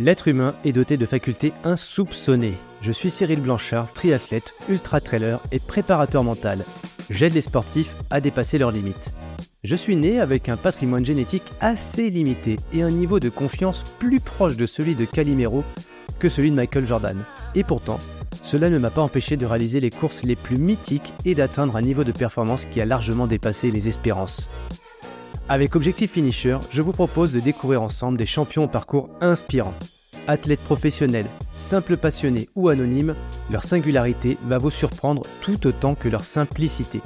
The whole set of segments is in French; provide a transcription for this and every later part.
L'être humain est doté de facultés insoupçonnées. Je suis Cyril Blanchard, triathlète, ultra-trailer et préparateur mental. J'aide les sportifs à dépasser leurs limites. Je suis né avec un patrimoine génétique assez limité et un niveau de confiance plus proche de celui de Calimero que celui de Michael Jordan. Et pourtant, cela ne m'a pas empêché de réaliser les courses les plus mythiques et d'atteindre un niveau de performance qui a largement dépassé les espérances. Avec Objectif Finisher, je vous propose de découvrir ensemble des champions au parcours inspirant. Athlètes professionnels, simples passionnés ou anonymes, leur singularité va vous surprendre tout autant que leur simplicité.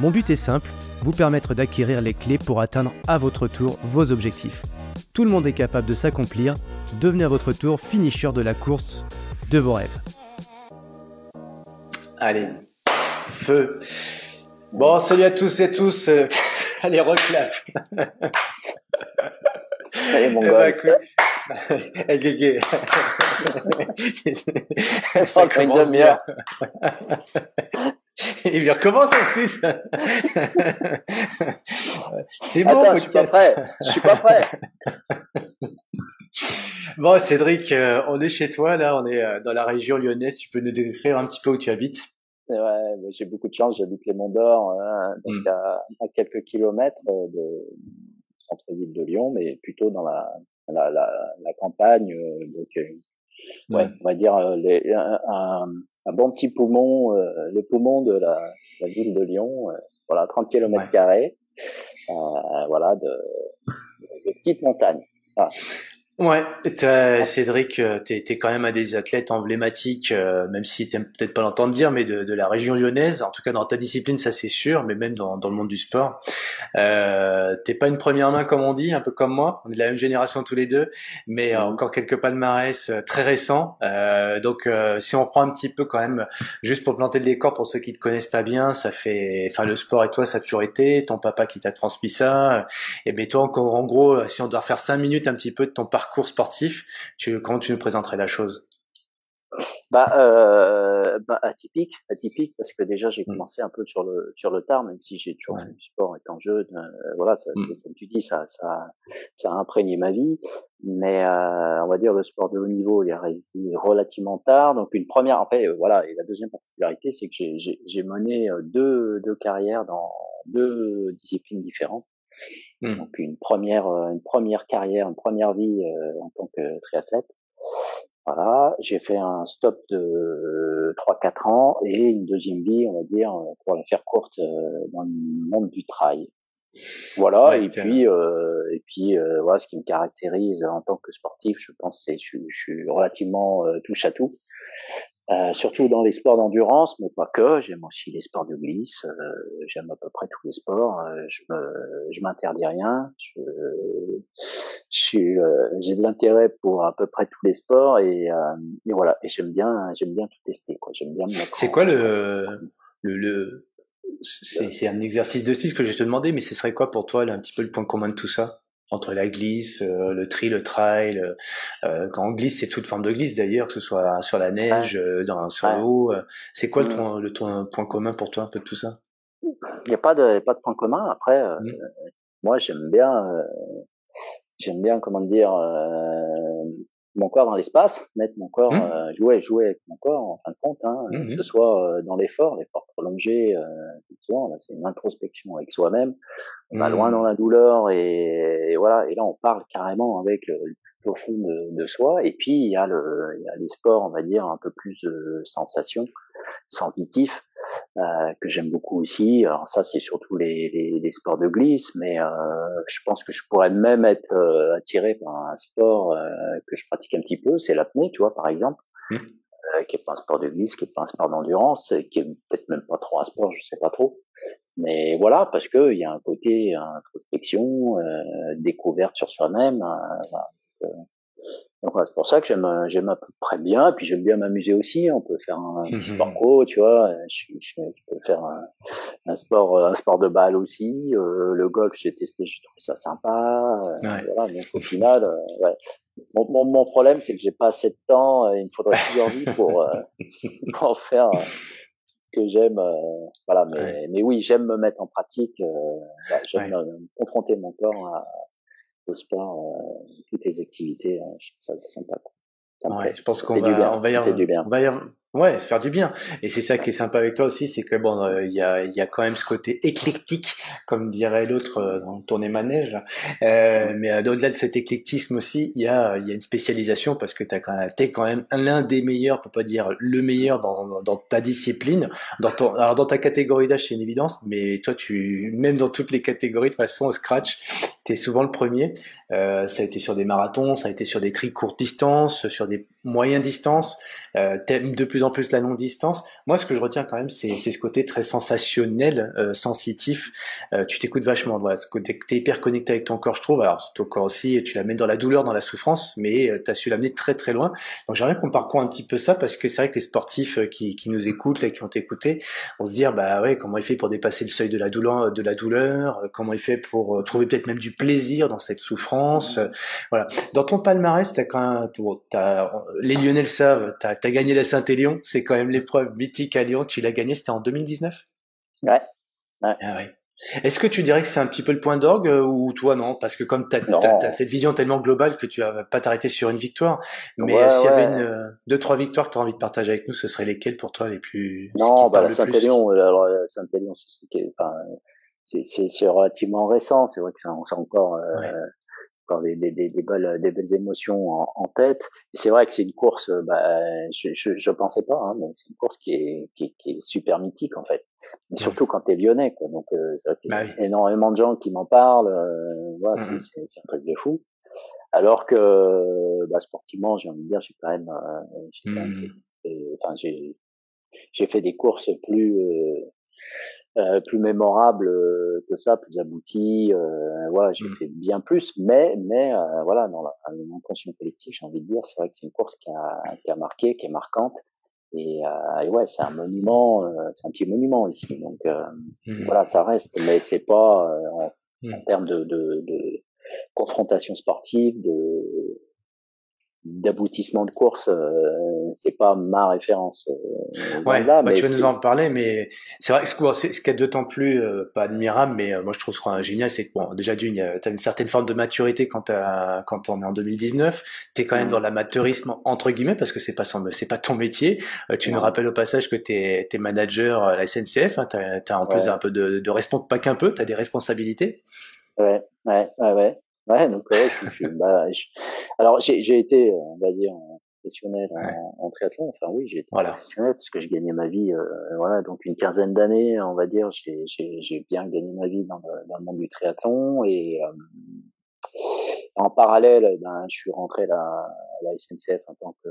Mon but est simple, vous permettre d'acquérir les clés pour atteindre à votre tour vos objectifs. Tout le monde est capable de s'accomplir, devenez à votre tour finisher de la course de vos rêves. Allez, feu. Bon, salut à tous et tous. Allez, reclap. Allez, mon gars. Eh, Guégué. Ça commence bien. Il recommence en plus. C'est bon, Attends, je suis pas prêt. Je suis pas prêt. Bon, Cédric, euh, on est chez toi, là, on est euh, dans la région lyonnaise. Tu peux nous décrire un petit peu où tu habites? Ouais, j'ai beaucoup de chance. J'habite les Monts d'Or, hein, donc Mm. à, à quelques kilomètres euh, de centre-ville de Lyon, mais plutôt dans la la, la, la campagne. euh, donc, euh, ouais, Ouais. on va dire les, un, un, un bon petit poumon, euh, le poumon de la, ville de Lyon. euh, voilà, 30 kilomètres Ouais. carrés. Euh, voilà, de, de petites montagnes. Ouais, Cédric, euh, t'es es quand même un des athlètes emblématiques, euh, même si t'aimes peut-être pas l'entendre dire, mais de, de la région lyonnaise. En tout cas, dans ta discipline, ça c'est sûr, mais même dans, dans le monde du sport. Euh, t'es pas une première main comme on dit, un peu comme moi. On est de la même génération tous les deux, mais euh, Mhm. encore quelques palmarès euh, très récents. Euh, donc, euh, si on prend un petit peu quand même, juste pour planter le décor pour ceux qui te connaissent pas bien, ça fait, enfin, le sport et toi, ça a toujours été. Ton papa qui t'a transmis ça. Et ben toi, en, en gros, si on doit refaire cinq minutes un petit peu de ton parcours sportif, tu, comment tu nous présenterais la chose? Bah, euh, bah, atypique, atypique parce que déjà j'ai Mm. commencé un peu sur le sur le tard, même si j'ai toujours Ouais. fait du sport étant jeune. euh, voilà, ça, Mm. comme tu dis, ça ça ça a imprégné ma vie. Mais euh, on va dire le sport de haut niveau, il est arrivé relativement tard. Donc une première, en fait, euh, voilà. Et la deuxième particularité, c'est que j'ai j'ai mené deux deux carrières dans deux disciplines différentes. Mm. Donc une première euh, une première carrière, une première vie euh, en tant que triathlète. Voilà, j'ai fait un stop de 3-4 ans et une deuxième vie, on va dire, euh, pour la faire courte, euh, dans le monde du trail. Voilà, Ouais, et puis, euh, et puis, euh, voilà, ce qui me caractérise en tant que sportif, je pense, c'est je, suis- je suis relativement euh, touche à tout. Euh, surtout dans les sports d'endurance, mais pas que. J'aime aussi les sports de glisse. euh, J'aime à peu près tous les sports. euh, je me, je m'interdis rien. Je, je suis, euh, j'ai de l'intérêt pour à peu près tous les sports et, euh, et voilà. Et j'aime bien, j'aime bien tout tester. Quoi. J'aime bien. C'est quoi le, le, le c'est c'est un exercice de style que je vais te demander, mais ce serait quoi pour toi là, un petit peu le point commun de tout ça? Entre la glisse, euh, le tri, le trail. euh, euh, quand on glisse, c'est toute forme de glisse d'ailleurs, que ce soit sur la neige, euh, dans, sur Ouais. l'eau. euh, c'est quoi le, Mm. ton, le ton point commun pour toi un peu de tout ça? Il n'y a pas de, pas de point commun. Après, euh, Mm. moi, j'aime bien, euh, j'aime bien, comment dire, euh, mon corps dans l'espace, mettre mon corps, Mm. euh, jouer, jouer avec mon corps, en fin de compte, hein, Mhm. que ce soit euh, dans l'effort, l'effort prolongé, euh, effectivement, là, c'est une introspection avec soi-même. On va loin dans la douleur et, et voilà. Et là, on parle carrément avec euh, le plus profond de, de soi. Et puis, il y a le, il y a les sports, on va dire, un peu plus de sensations, sensitifs, euh, que j'aime beaucoup aussi. Alors ça, c'est surtout les, les, les sports de glisse, mais euh, je pense que je pourrais même être euh, attiré par un sport euh, que je pratique un petit peu, c'est l'apnée, tu vois, par exemple, Mm. euh, qui est pas un sport de glisse, qui est pas un sport d'endurance, qui est peut-être même pas trop un sport, je sais pas trop. Mais voilà, parce que il y a un côté introspection, découverte sur soi-même. voilà. Donc, voilà, c'est pour ça que j'aime j'aime à peu près bien. Puis j'aime bien m'amuser aussi. On peut faire un Mhm. sport co, tu vois. Je, je, je peux faire un, un sport un sport de balle aussi. Euh, le golf, j'ai testé, j'ai trouvé ça sympa. Euh. Voilà, donc au final, euh, ouais. Mon, mon, mon problème, c'est que j'ai pas assez de temps. euh, Il me faudrait plusieurs vies pour euh, pour faire euh, ce que j'aime. euh, voilà, mais Ouais. mais oui, j'aime me mettre en pratique. Euh, voilà, j'aime confronter mon corps à au sport, toutes les activités, ça, ça sympa. Ça ouais, je pense qu'on va, on va y, on va y, Ouais, faire du bien. Et c'est ça qui est sympa avec toi aussi, c'est que bon, euh, il y, a, y a quand même ce côté éclectique, comme dirait l'autre euh, dans tournée manège. Euh, mais euh, au-delà de cet éclectisme aussi, il y a, y a une spécialisation parce que t'as quand même, t'es quand même l'un des meilleurs, pour pas dire le meilleur dans, dans ta discipline, dans ton, alors dans ta catégorie d'âge c'est une évidence, mais toi tu, même dans toutes les catégories de façon au scratch, t'es souvent le premier. Euh, ça a été sur des marathons, ça a été sur des tri courtes distances, sur des moyennes distances. Euh, t'aimes de plus en plus la longue distance. Moi, ce que je retiens quand même, c'est ce côté très sensationnel, euh, sensitif. Euh, tu t'écoutes vachement. Voilà, ce côté t'es hyper connecté avec ton corps, je trouve. Alors, ton corps aussi, tu l'amènes dans la douleur, dans la souffrance, mais euh, tu as su l'amener très très loin. Donc, j'aimerais qu'on parcourt un petit peu ça parce que c'est vrai que les sportifs euh, qui, qui nous écoutent, là, qui ont écouté, on se dit, bah ouais, comment il fait pour dépasser le seuil de la douleur, de la douleur Comment il fait pour trouver peut-être même du plaisir dans cette souffrance Voilà. Dans ton palmarès, t'as quand même, as, les Lyonnais le savent, t'as as gagné la Saint-Élion, c'est quand même l'épreuve mythique à Lyon. Tu l'as gagné, c'était en 2019 Ouais. ouais. Ah ouais. Est-ce que tu dirais que c'est un petit peu le point d'orgue euh, ou toi non? Parce que comme tu as, cette vision tellement globale que tu vas pas t'arrêter sur une victoire, mais s'il y avait une, euh, deux trois victoires que tu as envie de partager avec nous, ce seraient lesquelles pour toi les plus Non, bah, la Saint-Élion, alors Saint-Élion, c'est relativement récent. C'est vrai que c'est encore euh, encore des, des, des, belles, des belles émotions en, en tête. Et c'est vrai que c'est une course, bah, je, je, je pensais pas, hein, mais c'est une course qui est, qui, qui est super mythique en fait. Mais surtout quand t'es lyonnais, quoi. Donc, euh, il y a bah énormément de gens qui m'en parlent. Euh, voilà, mmh c'est, c'est un truc de fou. Alors que, bah, sportivement, j'ai envie de dire, j'ai quand même, euh, j'ai, quand même mmh. enfin, j'ai, j'ai fait des courses plus, euh, plus mémorable euh, que ça, plus abouti. Euh, voilà, j'ai mmh. fait bien plus, mais mais euh, voilà, dans l'intention collective, j'ai envie de dire, c'est vrai que c'est une course qui a, qui a marqué, qui est marquante. Et, et ouais, c'est un monument, c'est un petit monument ici. Donc mmh. voilà, ça reste, mais c'est pas en, mmh. en, termes de, de, de confrontation sportive, de d'aboutissement de course, euh, c'est pas ma référence. Euh, ouais, bah, tu vas nous en parler, mais c'est vrai que ce, ce qui est d'autant plus euh, pas admirable, mais euh, moi je trouve ça génial, c'est que bon, déjà d'une, tu as une certaine forme de maturité quand as, quand on est en 2019, tu es quand même dans l'amateurisme entre guillemets parce que c'est pas c'est pas ton métier. tu nous rappelles au passage que tu es, manager à la SNCF, hein, tu as, en plus un peu de, de responsabilité, pas qu'un peu, tu as des responsabilités. Ouais, ouais, ouais, ouais. Ouais, donc ouais, je, je, bah, alors j'ai, été, on va dire, professionnel en, en, triathlon. Enfin oui, j'ai été voilà. professionnel parce que je gagnais ma vie. Euh, voilà, donc une quinzaine d'années, on va dire, j'ai, bien gagné ma vie dans le, dans le monde du triathlon et euh, en parallèle, eh ben, je suis rentré à la, à la SNCF en tant que,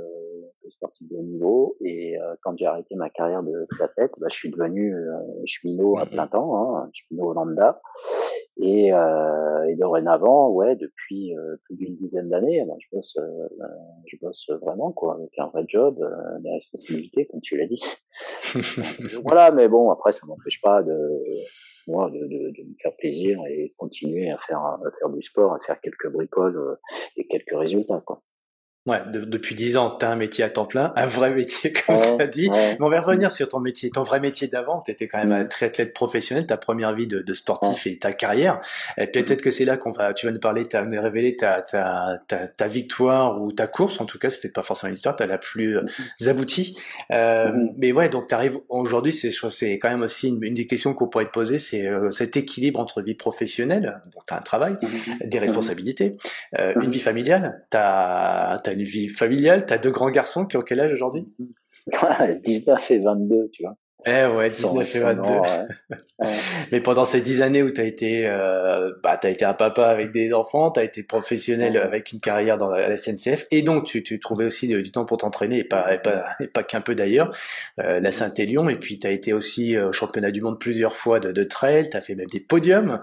que, sportif de haut niveau. Et euh, quand j'ai arrêté ma carrière de triathlète, bah, je suis devenu euh, cheminot à mmh plein temps, hein, cheminot lambda. Et, euh, et, dorénavant, ouais, depuis euh, plus d'une dizaine d'années, ben, je bosse, euh, je bosse vraiment quoi, avec un vrai job, euh, des responsabilités, comme tu l'as dit. voilà, mais bon, après, ça m'empêche pas de moi de, de, de, me faire plaisir et continuer à faire, à faire du sport, à faire quelques bricoles euh, et quelques résultats. Quoi. Ouais, depuis dix ans, tu as un métier à temps plein, un vrai métier, comme tu as dit. Mais on va revenir sur ton métier, ton vrai métier d'avant. Tu étais quand même un triathlète professionnel, ta première vie de, de sportif et ta carrière. Et peut-être que c'est là qu'on va, tu vas nous parler, tu vas nous révéler ta, ta, ta, ta, victoire ou ta course. En tout cas, c'est peut-être pas forcément une victoire, tu la plus euh, aboutie. Euh, mais ouais, donc tu arrives aujourd'hui, c'est, c'est quand même aussi une, une des questions qu'on pourrait te poser, c'est euh, cet équilibre entre vie professionnelle, donc tu as un travail, des responsabilités, euh, une vie familiale, tu as une vie familiale. T'as deux grands garçons qui ont quel âge aujourd'hui? 19 et 22, tu vois. Eh ouais, 19 et 22. Mais pendant ces 10 années où tu as été euh, bah tu été un papa avec des enfants, tu as été professionnel avec une carrière dans la SNCF et donc tu, tu trouvais aussi du, temps pour t'entraîner et pas et pas et pas qu'un peu d'ailleurs. Euh, la Saint-Élion. Et puis tu as été aussi euh, au championnat du monde plusieurs fois de, de trail, tu as fait même des podiums.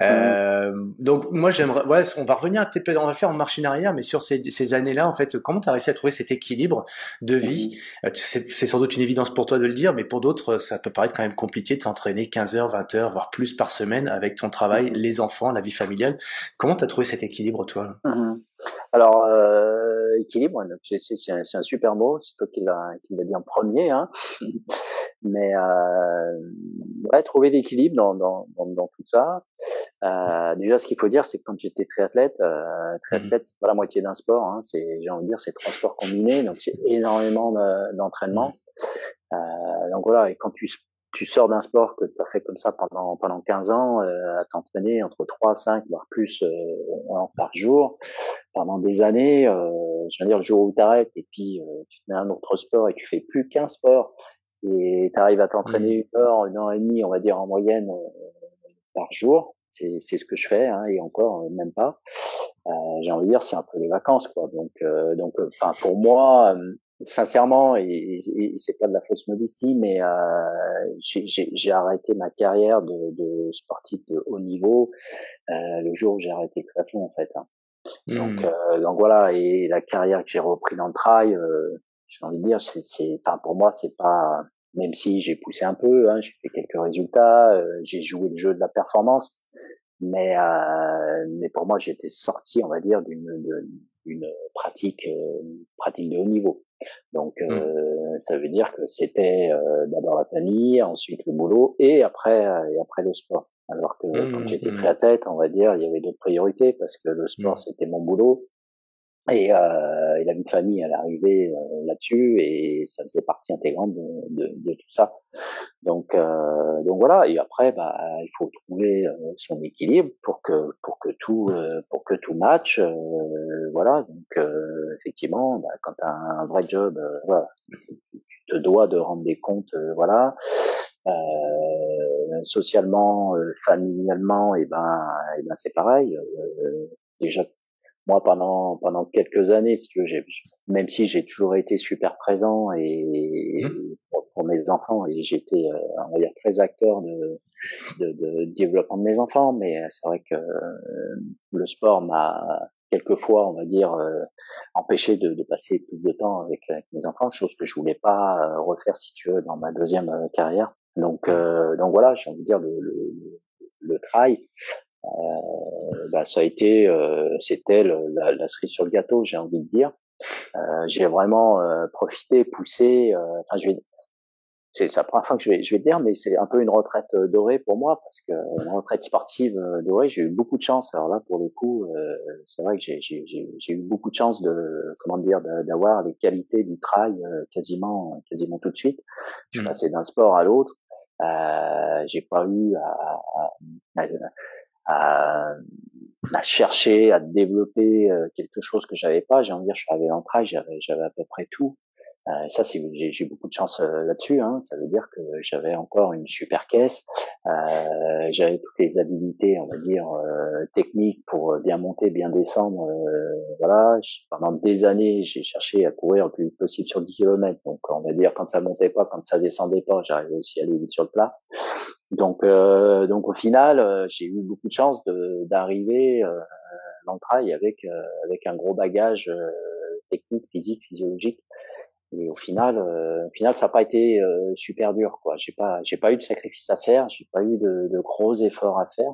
Euh, donc moi j'aimerais ouais, on va revenir un petit peu on va faire en marche en arrière mais sur ces, ces années-là en fait, comment tu as réussi à trouver cet équilibre de vie? Euh, C'est sans doute une évidence pour toi de le dire mais pour d'autres ça peut paraître quand même compliqué de s'entraîner 15 heures, 20 heures, voire plus par semaine avec ton travail, les enfants, la vie familiale. Comment tu as trouvé cet équilibre, toi? Mhm. Alors, euh, équilibre, c'est un, un, super mot, c'est toi qui l'as dit en premier, hein. mais euh, ouais, trouver l'équilibre dans, dans, dans, dans, tout ça. Euh, déjà, ce qu'il faut dire, c'est que quand j'étais triathlète, euh, triathlète, c'est pas la moitié d'un sport, hein, c'est j'ai envie de dire, c'est trois sports combinés, donc c'est énormément d'entraînement. Euh, donc voilà, et quand tu tu sors d'un sport que tu as fait comme ça pendant pendant 15 ans euh, à t'entraîner entre 3 5 voire plus euh, par jour pendant des années euh, je veux dire le jour où tu arrêtes et puis euh, tu te mets un autre sport et tu fais plus qu'un sport et tu arrives à t'entraîner mmh. une heure une heure et demie on va dire en moyenne euh, par jour c'est c'est ce que je fais hein, et encore même pas j'ai envie de dire c'est un peu les vacances quoi donc donc enfin pour moi sincèrement, et, et, c'est pas de la fausse modestie, mais euh, j'ai arrêté ma carrière de, de, sportif de haut niveau euh, le jour où j'ai arrêté le triathlon en fait. Hein. Donc, mmh. euh, donc voilà, et la carrière que j'ai repris dans le trail, euh, j'ai envie de dire, c'est, enfin pour moi, c'est pas, même si j'ai poussé un peu, hein, j'ai fait quelques résultats, euh, j'ai joué le jeu de la performance, mais euh, mais pour moi, j'étais sorti, on va dire, d'une d'une pratique pratique de haut niveau. Donc mmh. euh, ça veut dire que c'était euh, d'abord la famille, ensuite le boulot et après euh, et après le sport. Alors que quand mmh, j'étais très à tête, on va dire, il y avait d'autres priorités parce que le sport mmh. c'était mon boulot et, euh, la vie de famille, elle arrivait euh, là-dessus et ça faisait partie intégrante de, de, de tout ça. Donc, euh, donc voilà. Et après, bah, il faut trouver euh, son équilibre pour que pour que tout euh, pour que tout match. voilà. Donc effectivement, bah, quand tu as un vrai job, voilà, tu te dois de rendre des comptes. voilà. socialement, familialement, et ben, et ben c'est pareil. déjà moi pendant pendant quelques années si tu veux, même si j'ai toujours été super présent et, mmh. pour, mes enfants et j'étais euh, on va dire très acteur de, de, de développement de mes enfants mais c'est vrai que euh, le sport m'a quelquefois on va dire euh, empêché de, de, passer plus de temps avec, mes enfants chose que je voulais pas refaire si tu veux dans ma deuxième carrière donc mmh. donc voilà j'ai envie de dire le, le, le trail euh, bah, ça a été, euh, c'était la, la, cerise sur le gâteau, j'ai envie de dire. Euh, j'ai vraiment profité, poussé. Enfin, je vais, c'est la première fois que je vais, je vais dire, mais c'est un peu une retraite dorée pour moi parce que une retraite sportive dorée, j'ai eu beaucoup de chance. Alors là, pour le coup, c'est vrai que j'ai eu beaucoup de chance de, comment dire, d'avoir les qualités du trail quasiment, quasiment tout de suite. Je suis mmh. passé d'un sport à l'autre. Euh, j'ai pas eu à, à, à, à, chercher, à développer euh, quelque chose que j'avais pas. J'ai envie de dire, je suis arrivé j'avais, j'avais à peu près tout. Euh, ça, c'est, j'ai, j'ai beaucoup de chance euh, là-dessus. Hein. Ça veut dire que j'avais encore une super caisse. Euh, j'avais toutes les habilités, on va dire, euh, techniques pour bien monter, bien descendre. voilà. Pendant des années, j'ai cherché à courir le plus vite possible sur 10 km. Donc, on va dire, quand ça montait pas, quand ça descendait pas, j'arrivais aussi à aller vite sur le plat. Donc, euh, donc au final, euh, j'ai eu beaucoup de chance d'arriver euh, dans le trail avec euh, avec un gros bagage technique, physique, physiologique. Et au final, au final, ça n'a pas été super dur, quoi. J'ai pas, j'ai pas eu de sacrifice à faire, j'ai pas eu de, de, gros efforts à faire.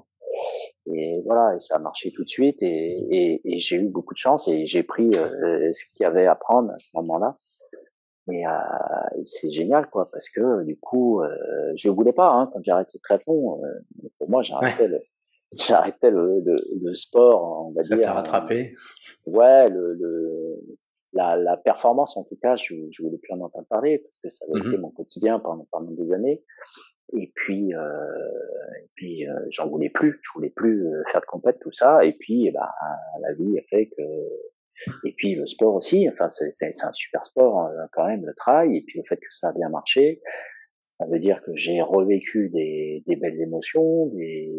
Et voilà, et ça a marché tout de suite. Et, et, et j'ai eu beaucoup de chance et j'ai pris ce qu'il y avait à prendre à ce moment-là. Mais euh, c'est génial, quoi, parce que du coup, euh, je voulais pas hein, quand j'ai arrêté le triathlon. Euh, pour moi, j'arrêtais le, j'arrêtais le, le, le, sport, on va Ça dire. Ça t'a rattrapé. ouais, le, le la, la, performance, en tout cas, je, je voulais plus en entendre parler parce que ça avait été mmh mon quotidien pendant, pendant des années. Et puis, euh, et puis, euh, j'en voulais plus. Je voulais plus faire de compète, tout ça. Et puis, bah, la vie a fait que et puis le sport aussi, enfin c'est un super sport euh, quand même le trail. Et puis le fait que ça a bien marché, ça veut dire que j'ai revécu des, des, belles émotions, des,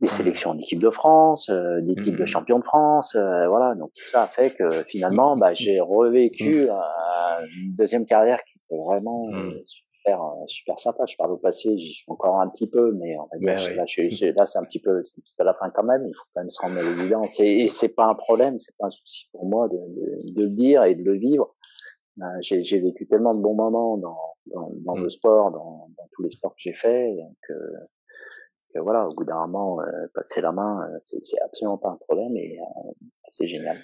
des sélections en équipe de France, euh, des titres de mmh. champion de France, euh, voilà. Donc tout ça a fait que finalement, bah, j'ai revécu mmh. une deuxième carrière qui était vraiment mmh super, euh, super sympa. Je parle au passé, j'y suis encore un petit peu, mais on va dire, là, je, là, c'est un petit peu, c'est à la fin quand même. Il faut quand même se rendre à l'évidence. Et, c'est pas un problème, c'est pas un souci pour moi de, de, de, le dire et de le vivre. Euh, j'ai vécu tellement de bons moments dans, dans, dans mmh. le sport, dans, dans, tous les sports que j'ai fait, que, que voilà, au bout d'un moment, euh, passer la main, c'est absolument pas un problème et c'est génial.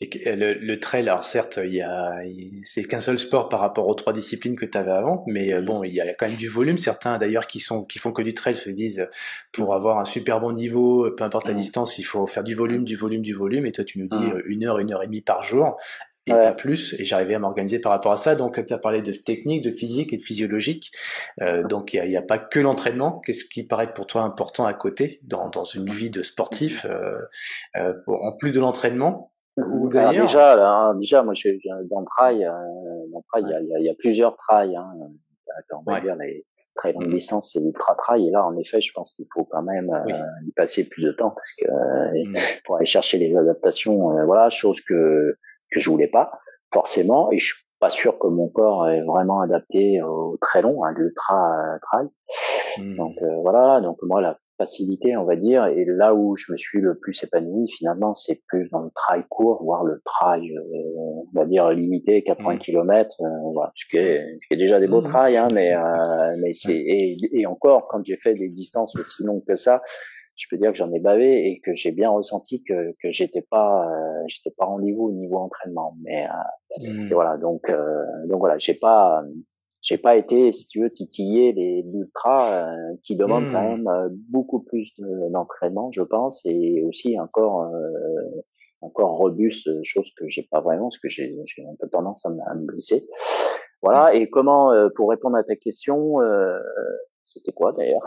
Et le, le, trail, alors certes, il y a, c'est qu'un seul sport par rapport aux trois disciplines que tu avais avant, mais euh, bon, il y a quand même du volume. Certains d'ailleurs qui sont, qui font que du trail se disent, pour avoir un super bon niveau, peu importe la distance, il faut faire du volume, du volume, du volume. Et toi, tu nous dis une heure, une heure et demie par jour et pas plus. Et j'arrivais à m'organiser par rapport à ça. Donc, tu as parlé de technique, de physique et de physiologique. Euh, donc, il n'y a, a, pas que l'entraînement. Qu'est-ce qui paraît pour toi important à côté dans, dans une vie de sportif, euh, euh, en plus de l'entraînement? Ou déjà, déjà, moi, je, dans le trail, euh, dans le trail, il y, a, y, a, plusieurs trails. Hein. on va dire les très longues mmh. distances et l'ultra trail. Et là, en effet, je pense qu'il faut quand même euh, y passer plus de temps parce que mmh. pour aller chercher les adaptations, voilà, chose que que je voulais pas forcément et je suis pas sûr que mon corps est vraiment adapté au très long, à l'ultra euh, trail. Hmm. Donc euh, voilà, donc moi la facilité, on va dire, et là où je me suis le plus épanoui finalement, c'est plus dans le trail court, voire le trail, euh, on va dire limité, 80 mmh. km, voilà, ce qui est, déjà des beaux mmh. trails, hein, mais mais c'est et, et, encore quand j'ai fait des distances aussi longues que ça, je peux dire que j'en ai bavé et que j'ai bien ressenti que que j'étais pas euh, j'étais pas rendez-vous au niveau entraînement mais euh, mmh. voilà donc euh, donc voilà j'ai pas j'ai pas été si tu veux titiller les ultras qui demandent quand mmh. même beaucoup plus d'entraînement je pense et aussi encore encore robuste chose que j'ai pas vraiment parce que j'ai un peu tendance à me, à me blesser voilà mmh. et comment pour répondre à ta question c'était quoi d'ailleurs?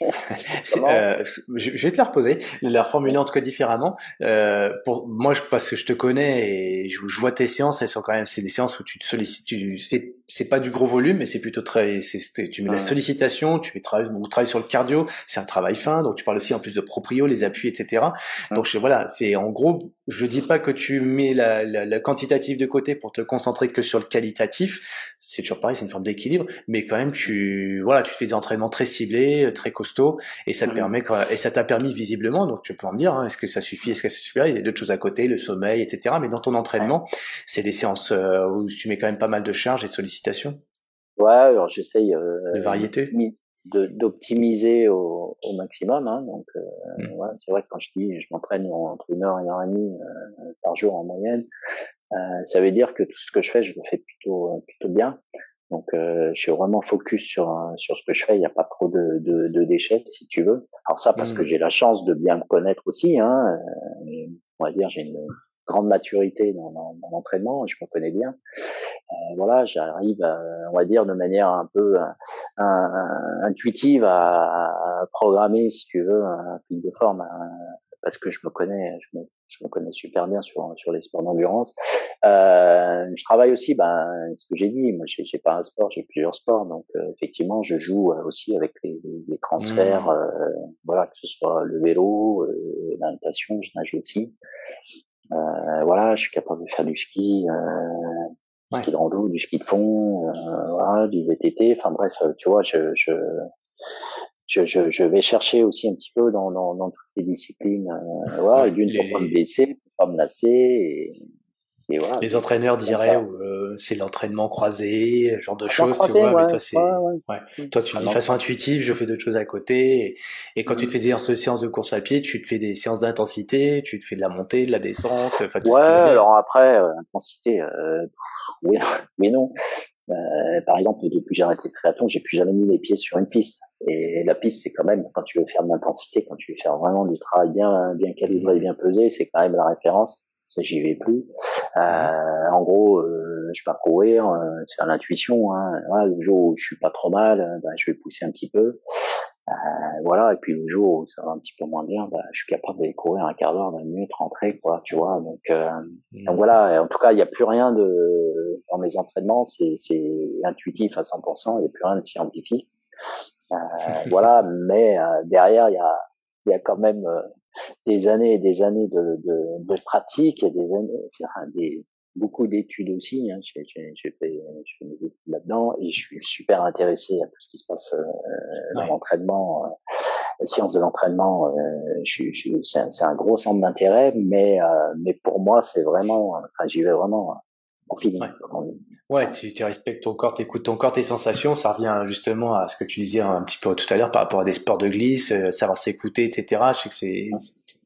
euh, je, vais te la reposer, la reformuler en tout cas différemment. Euh, pour moi, je, parce que je te connais et je, je vois tes séances, elles sont quand même, c'est des séances où tu te sollicites, tu, c'est, c'est pas du gros volume, mais c'est plutôt très, c'est, tu mets la sollicitation, tu travailles, beaucoup travail sur le cardio, c'est un travail fin, donc tu parles aussi en plus de proprio, les appuis, etc. Donc je, voilà, c'est en gros, je dis pas que tu mets la, la, la quantitative de côté pour te concentrer que sur le qualitatif, c'est toujours pareil, c'est une forme d'équilibre, mais quand même tu, voilà, tu fais des entraînements très ciblés, très costaud et ça te permet et ça t'a permis visiblement donc tu peux en dire hein, est-ce que ça suffit est-ce que ça suffit il y a d'autres choses à côté le sommeil etc mais dans ton entraînement c'est des séances euh, où tu mets quand même pas mal de charges et de sollicitations. Ouais alors j'essaye euh, de variété d'optimiser au, au, maximum hein, donc euh, mmh. ouais, c'est vrai que quand je dis je m'entraîne entre une heure et une heure et demie par jour en moyenne ça veut dire que tout ce que je fais je le fais plutôt plutôt bien donc, euh, je suis vraiment focus sur sur ce que je fais. Il n'y a pas trop de, de, de, déchets, si tu veux. Alors ça, parce que mmh. j'ai la chance de bien me connaître aussi. Hein. Euh, on va dire, j'ai une grande maturité dans, dans, dans l'entraînement. Je me connais bien. Euh, voilà, j'arrive, on va dire, de manière un peu intuitive à, à, programmer, si tu veux, un fil de forme, parce que je me connais, je me, je me connais super bien sur sur les sports d'endurance. Euh, je travaille aussi, ben, ce que j'ai dit, moi, j'ai, pas un sport, j'ai plusieurs sports, donc euh, effectivement, je joue euh, aussi avec les, les transferts, mmh. euh, voilà, que ce soit le vélo, la natation, je nage aussi. Voilà, je suis capable de faire du ski. du ski de rando, du ski de fond, voilà, du VTT, enfin bref, tu vois, je, je, je, je, je, vais chercher aussi un petit peu dans, dans, dans toutes les disciplines. Euh, voilà, d'une pour pas me blesser, pour pas me lasser. Et, et voilà, les entraîneurs diraient euh, c'est l'entraînement croisé, genre de choses, tu vois. mais toi, c'est, ouais, toi, tu dis de façon intuitive, je fais d'autres choses à côté. Et, quand tu te mm. fais des séances de course à pied, tu te fais des séances d'intensité, tu te fais de la montée, de la descente. Enfin, ouais, alors après, euh, intensité, euh, oui, mais non. Euh, par exemple, depuis que j'ai arrêté le triathlon, j'ai plus jamais mis les pieds sur une piste. Et la piste, c'est quand même quand tu veux faire de l'intensité, quand tu veux faire vraiment du travail bien, bien calibré, bien pesé, c'est quand même la référence. Ça, j'y vais plus. Euh, en gros, euh, je vais pas courir, euh, c'est à l'intuition. Hein. le jour où je suis pas trop mal, ben, je vais pousser un petit peu. Euh, voilà, et puis le jour où ça va un petit peu moins bien, bah, je suis capable d'aller courir un quart d'heure, 20 minutes, rentrer, quoi, tu vois. Donc, euh, mmh. donc voilà, en tout cas, il n'y a plus rien de dans mes entraînements, c'est intuitif à 100%, il n'y a plus rien de scientifique. Euh, voilà, mais euh, derrière, il y a, y a quand même euh, des années et des années de, de, de pratique et des années, des, beaucoup d'études aussi. Hein. J'ai fait, des études là-dedans et je suis super intéressé à tout ce qui se passe euh, dans l'entraînement, euh, sciences de l'entraînement. Euh, c'est un, gros centre d'intérêt, mais euh, mais pour moi c'est vraiment, enfin j'y vais vraiment en feeling. Ouais, ouais tu, tu, respectes ton corps, tu écoutes ton corps, tes sensations. Ça revient justement à ce que tu disais un petit peu tout à l'heure par rapport à des sports de glisse, savoir s'écouter, etc. Je sais que c'est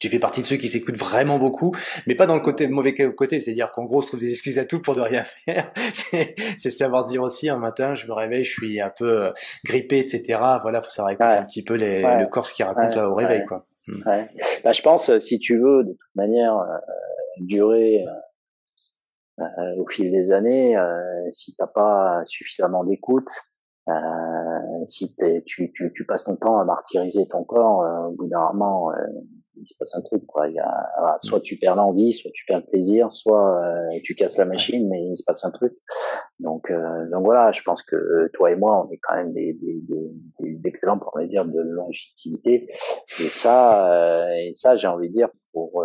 tu fais partie de ceux qui s'écoutent vraiment beaucoup, mais pas dans le côté mauvais côté, c'est-à-dire qu'en gros, on se trouve des excuses à tout pour ne rien faire. c'est savoir dire aussi un matin, je me réveille, je suis un peu euh, grippé, etc. Voilà, faut savoir écouter un petit peu les, le corps ce qui raconte au réveil, quoi. Hmm. Bah, je pense, si tu veux, de toute manière, euh, durer euh, au fil des années, si t'as pas suffisamment d'écoute, euh, si tu, tu, tu, passes ton temps à martyriser ton corps, euh, au bout d'un moment, euh, il se passe un truc. Quoi. Il y a, soit tu perds l'envie, soit tu perds le plaisir, soit euh, tu casses la machine, mais il se passe un truc. Donc, euh, donc voilà, je pense que toi et moi, on est quand même des, des, des, des exemples, on va dire, de longévité. Et ça, et ça, j'ai envie de dire, pour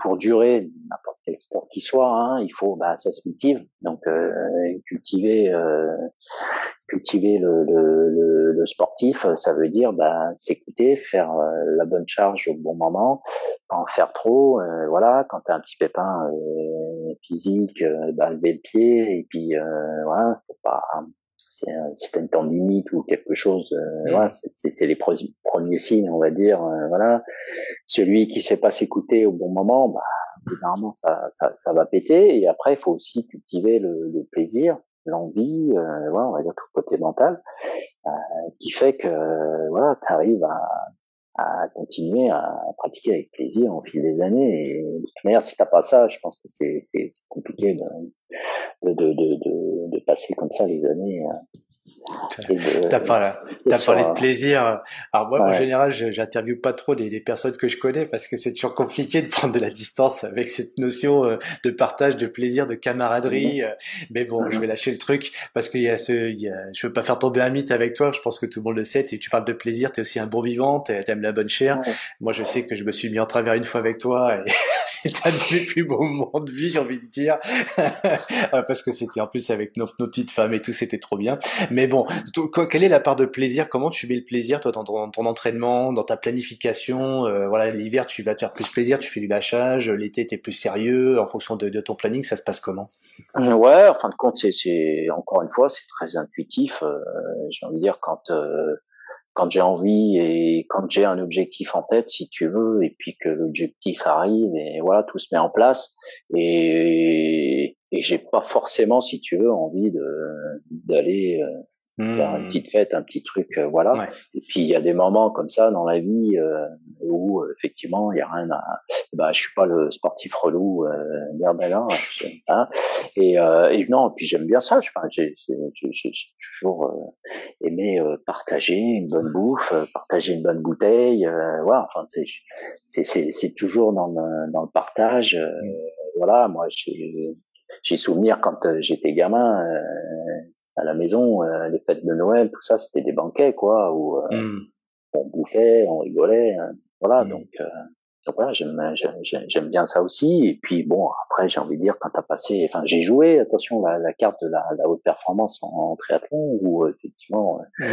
pour durer n'importe quel sport qui soit, hein, il faut, bah, ça se cultive. Donc cultiver cultiver le, le, le, sportif, ça veut dire bah, s'écouter, faire euh, la bonne charge au bon moment, pas en faire trop. Euh, voilà, quand tu as un petit pépin euh, physique, bah, lever le pied et puis voilà, faut pas si t'as une tendinite ou quelque chose, mmh. voilà, c'est les premiers signes, on va dire. voilà, celui qui sait pas s'écouter au bon moment, bah, généralement ça, ça, ça, va péter. Et après, il faut aussi cultiver le, le plaisir l'envie, euh, voilà, on va dire tout le côté mental, euh, qui fait que voilà, tu arrives à, à, continuer à pratiquer avec plaisir au fil des années. Et de toute manière, si t'as pas ça, je pense que c'est compliqué de, de, de, de, de passer comme ça les années. Euh, T'as parlé, as parlé de plaisir. Alors moi, en général, j'interviewe pas trop les, personnes que je connais parce que c'est toujours compliqué de prendre de la distance avec cette notion euh, de partage, de plaisir, de camaraderie. Euh, mais bon, je vais lâcher le truc parce qu'il y a ce, il y a, je veux pas faire tomber un mythe avec toi. Je pense que tout le monde le sait. Et tu parles de plaisir, t'es aussi un bon vivant, t'aimes la bonne chair. Moi, je sais que je me suis mis en travers une fois avec toi et c'est un de mes plus beaux moments de vie, j'ai envie de dire, parce que c'était en plus avec nos, nos petites femmes et tout, c'était trop bien. Mais bon, quelle est la part de plaisir? Comment tu mets le plaisir, toi, dans ton, entraînement, dans ta planification? Euh, Voilà, l'hiver, tu vas te faire plus plaisir, tu fais du lâchage. L'été, tu es plus sérieux. En fonction de, ton planning, ça se passe comment? Euh, Ouais, en fin de compte, c'est encore une fois, c'est très intuitif. Euh, j'ai envie de dire quand quand j'ai envie et quand j'ai un objectif en tête, si tu veux, et puis que l'objectif arrive et voilà, tout se met en place et, et j'ai pas forcément, si tu veux, envie d'aller faire une hmm. petite fête, un petit truc, euh, voilà. Et puis il y a des moments comme ça dans la vie euh, où euh, effectivement il y a rien à. Bah je suis pas le sportif relou euh, merdalin, hein, et, et non. Puis j'aime bien ça. J'ai toujours aimé partager une bonne bouffe, partager une bonne bouteille. voilà. Enfin c'est c'est c'est toujours dans le, dans le partage. Hmm. Voilà. Moi j'ai j'ai souvenir quand j'étais gamin à la maison, euh, les fêtes de Noël, tout ça, c'était des banquets, quoi, où euh, hmm. on bouffait, on rigolait, hein. voilà. Hmm. Donc, euh, donc voilà, j'aime bien ça aussi. Et puis bon, après, j'ai envie de dire quand t'as passé, enfin, j'ai joué, attention, la, la carte de la, la haute performance en, triathlon, où effectivement, mmh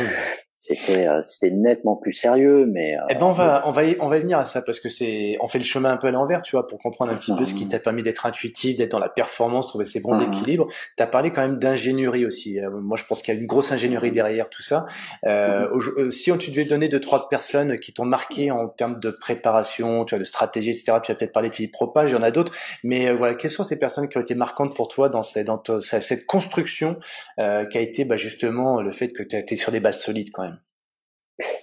c'était euh, c'était nettement plus sérieux mais euh, eh ben on va on va y, on va venir à ça parce que c'est on fait le chemin un peu à l'envers tu vois pour comprendre un petit peu ce qui t'a permis d'être intuitif d'être dans la performance trouver ces bons équilibres. Tu as parlé quand même d'ingénierie aussi. Euh, moi je pense qu'il y a une grosse ingénierie derrière tout ça. Euh, si on tu devais donner deux trois personnes qui t'ont marqué en termes de préparation tu vois de stratégie etc tu vas peut-être parler de Philippe Propage il y en a d'autres mais voilà quelles sont ces personnes qui ont été marquantes pour toi dans cette dans cette construction euh, qui a été bah, justement le fait que tu as été sur des bases solides quand même?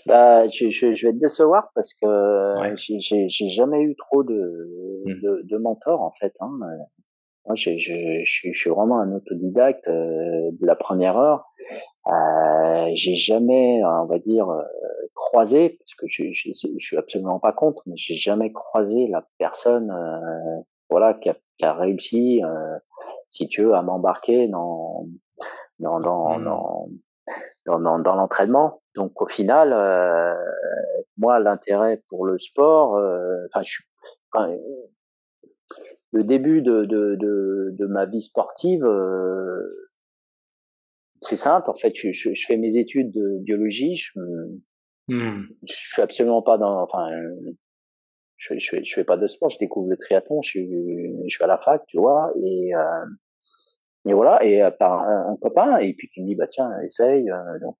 Bah, je, je, je, vais te décevoir parce que ouais. j'ai jamais eu trop de, mmh. de, de mentors en fait. Hein. Moi, je, je, je, suis vraiment un autodidacte euh, de la première heure. Euh, j'ai jamais, on va dire, euh, croisé, parce que je, je, je, suis absolument pas contre, mais j'ai jamais croisé la personne, euh, voilà, qui a, qui a réussi, euh, si tu veux, à m'embarquer dans dans dans, mmh. dans dans, dans, dans l'entraînement. Donc au final, euh, moi, l'intérêt pour le sport, euh, enfin, je, enfin, le début de, de, de, de, ma vie sportive, euh, c'est simple. En fait, je, je, je, fais mes études de biologie. Je, mmh. je suis absolument pas dans, enfin, je, je, je, fais pas de sport. Je découvre le triathlon. Je, je suis à la fac, tu vois, et et voilà, et par un, copain, et puis qui me dit bah tiens, essaye, donc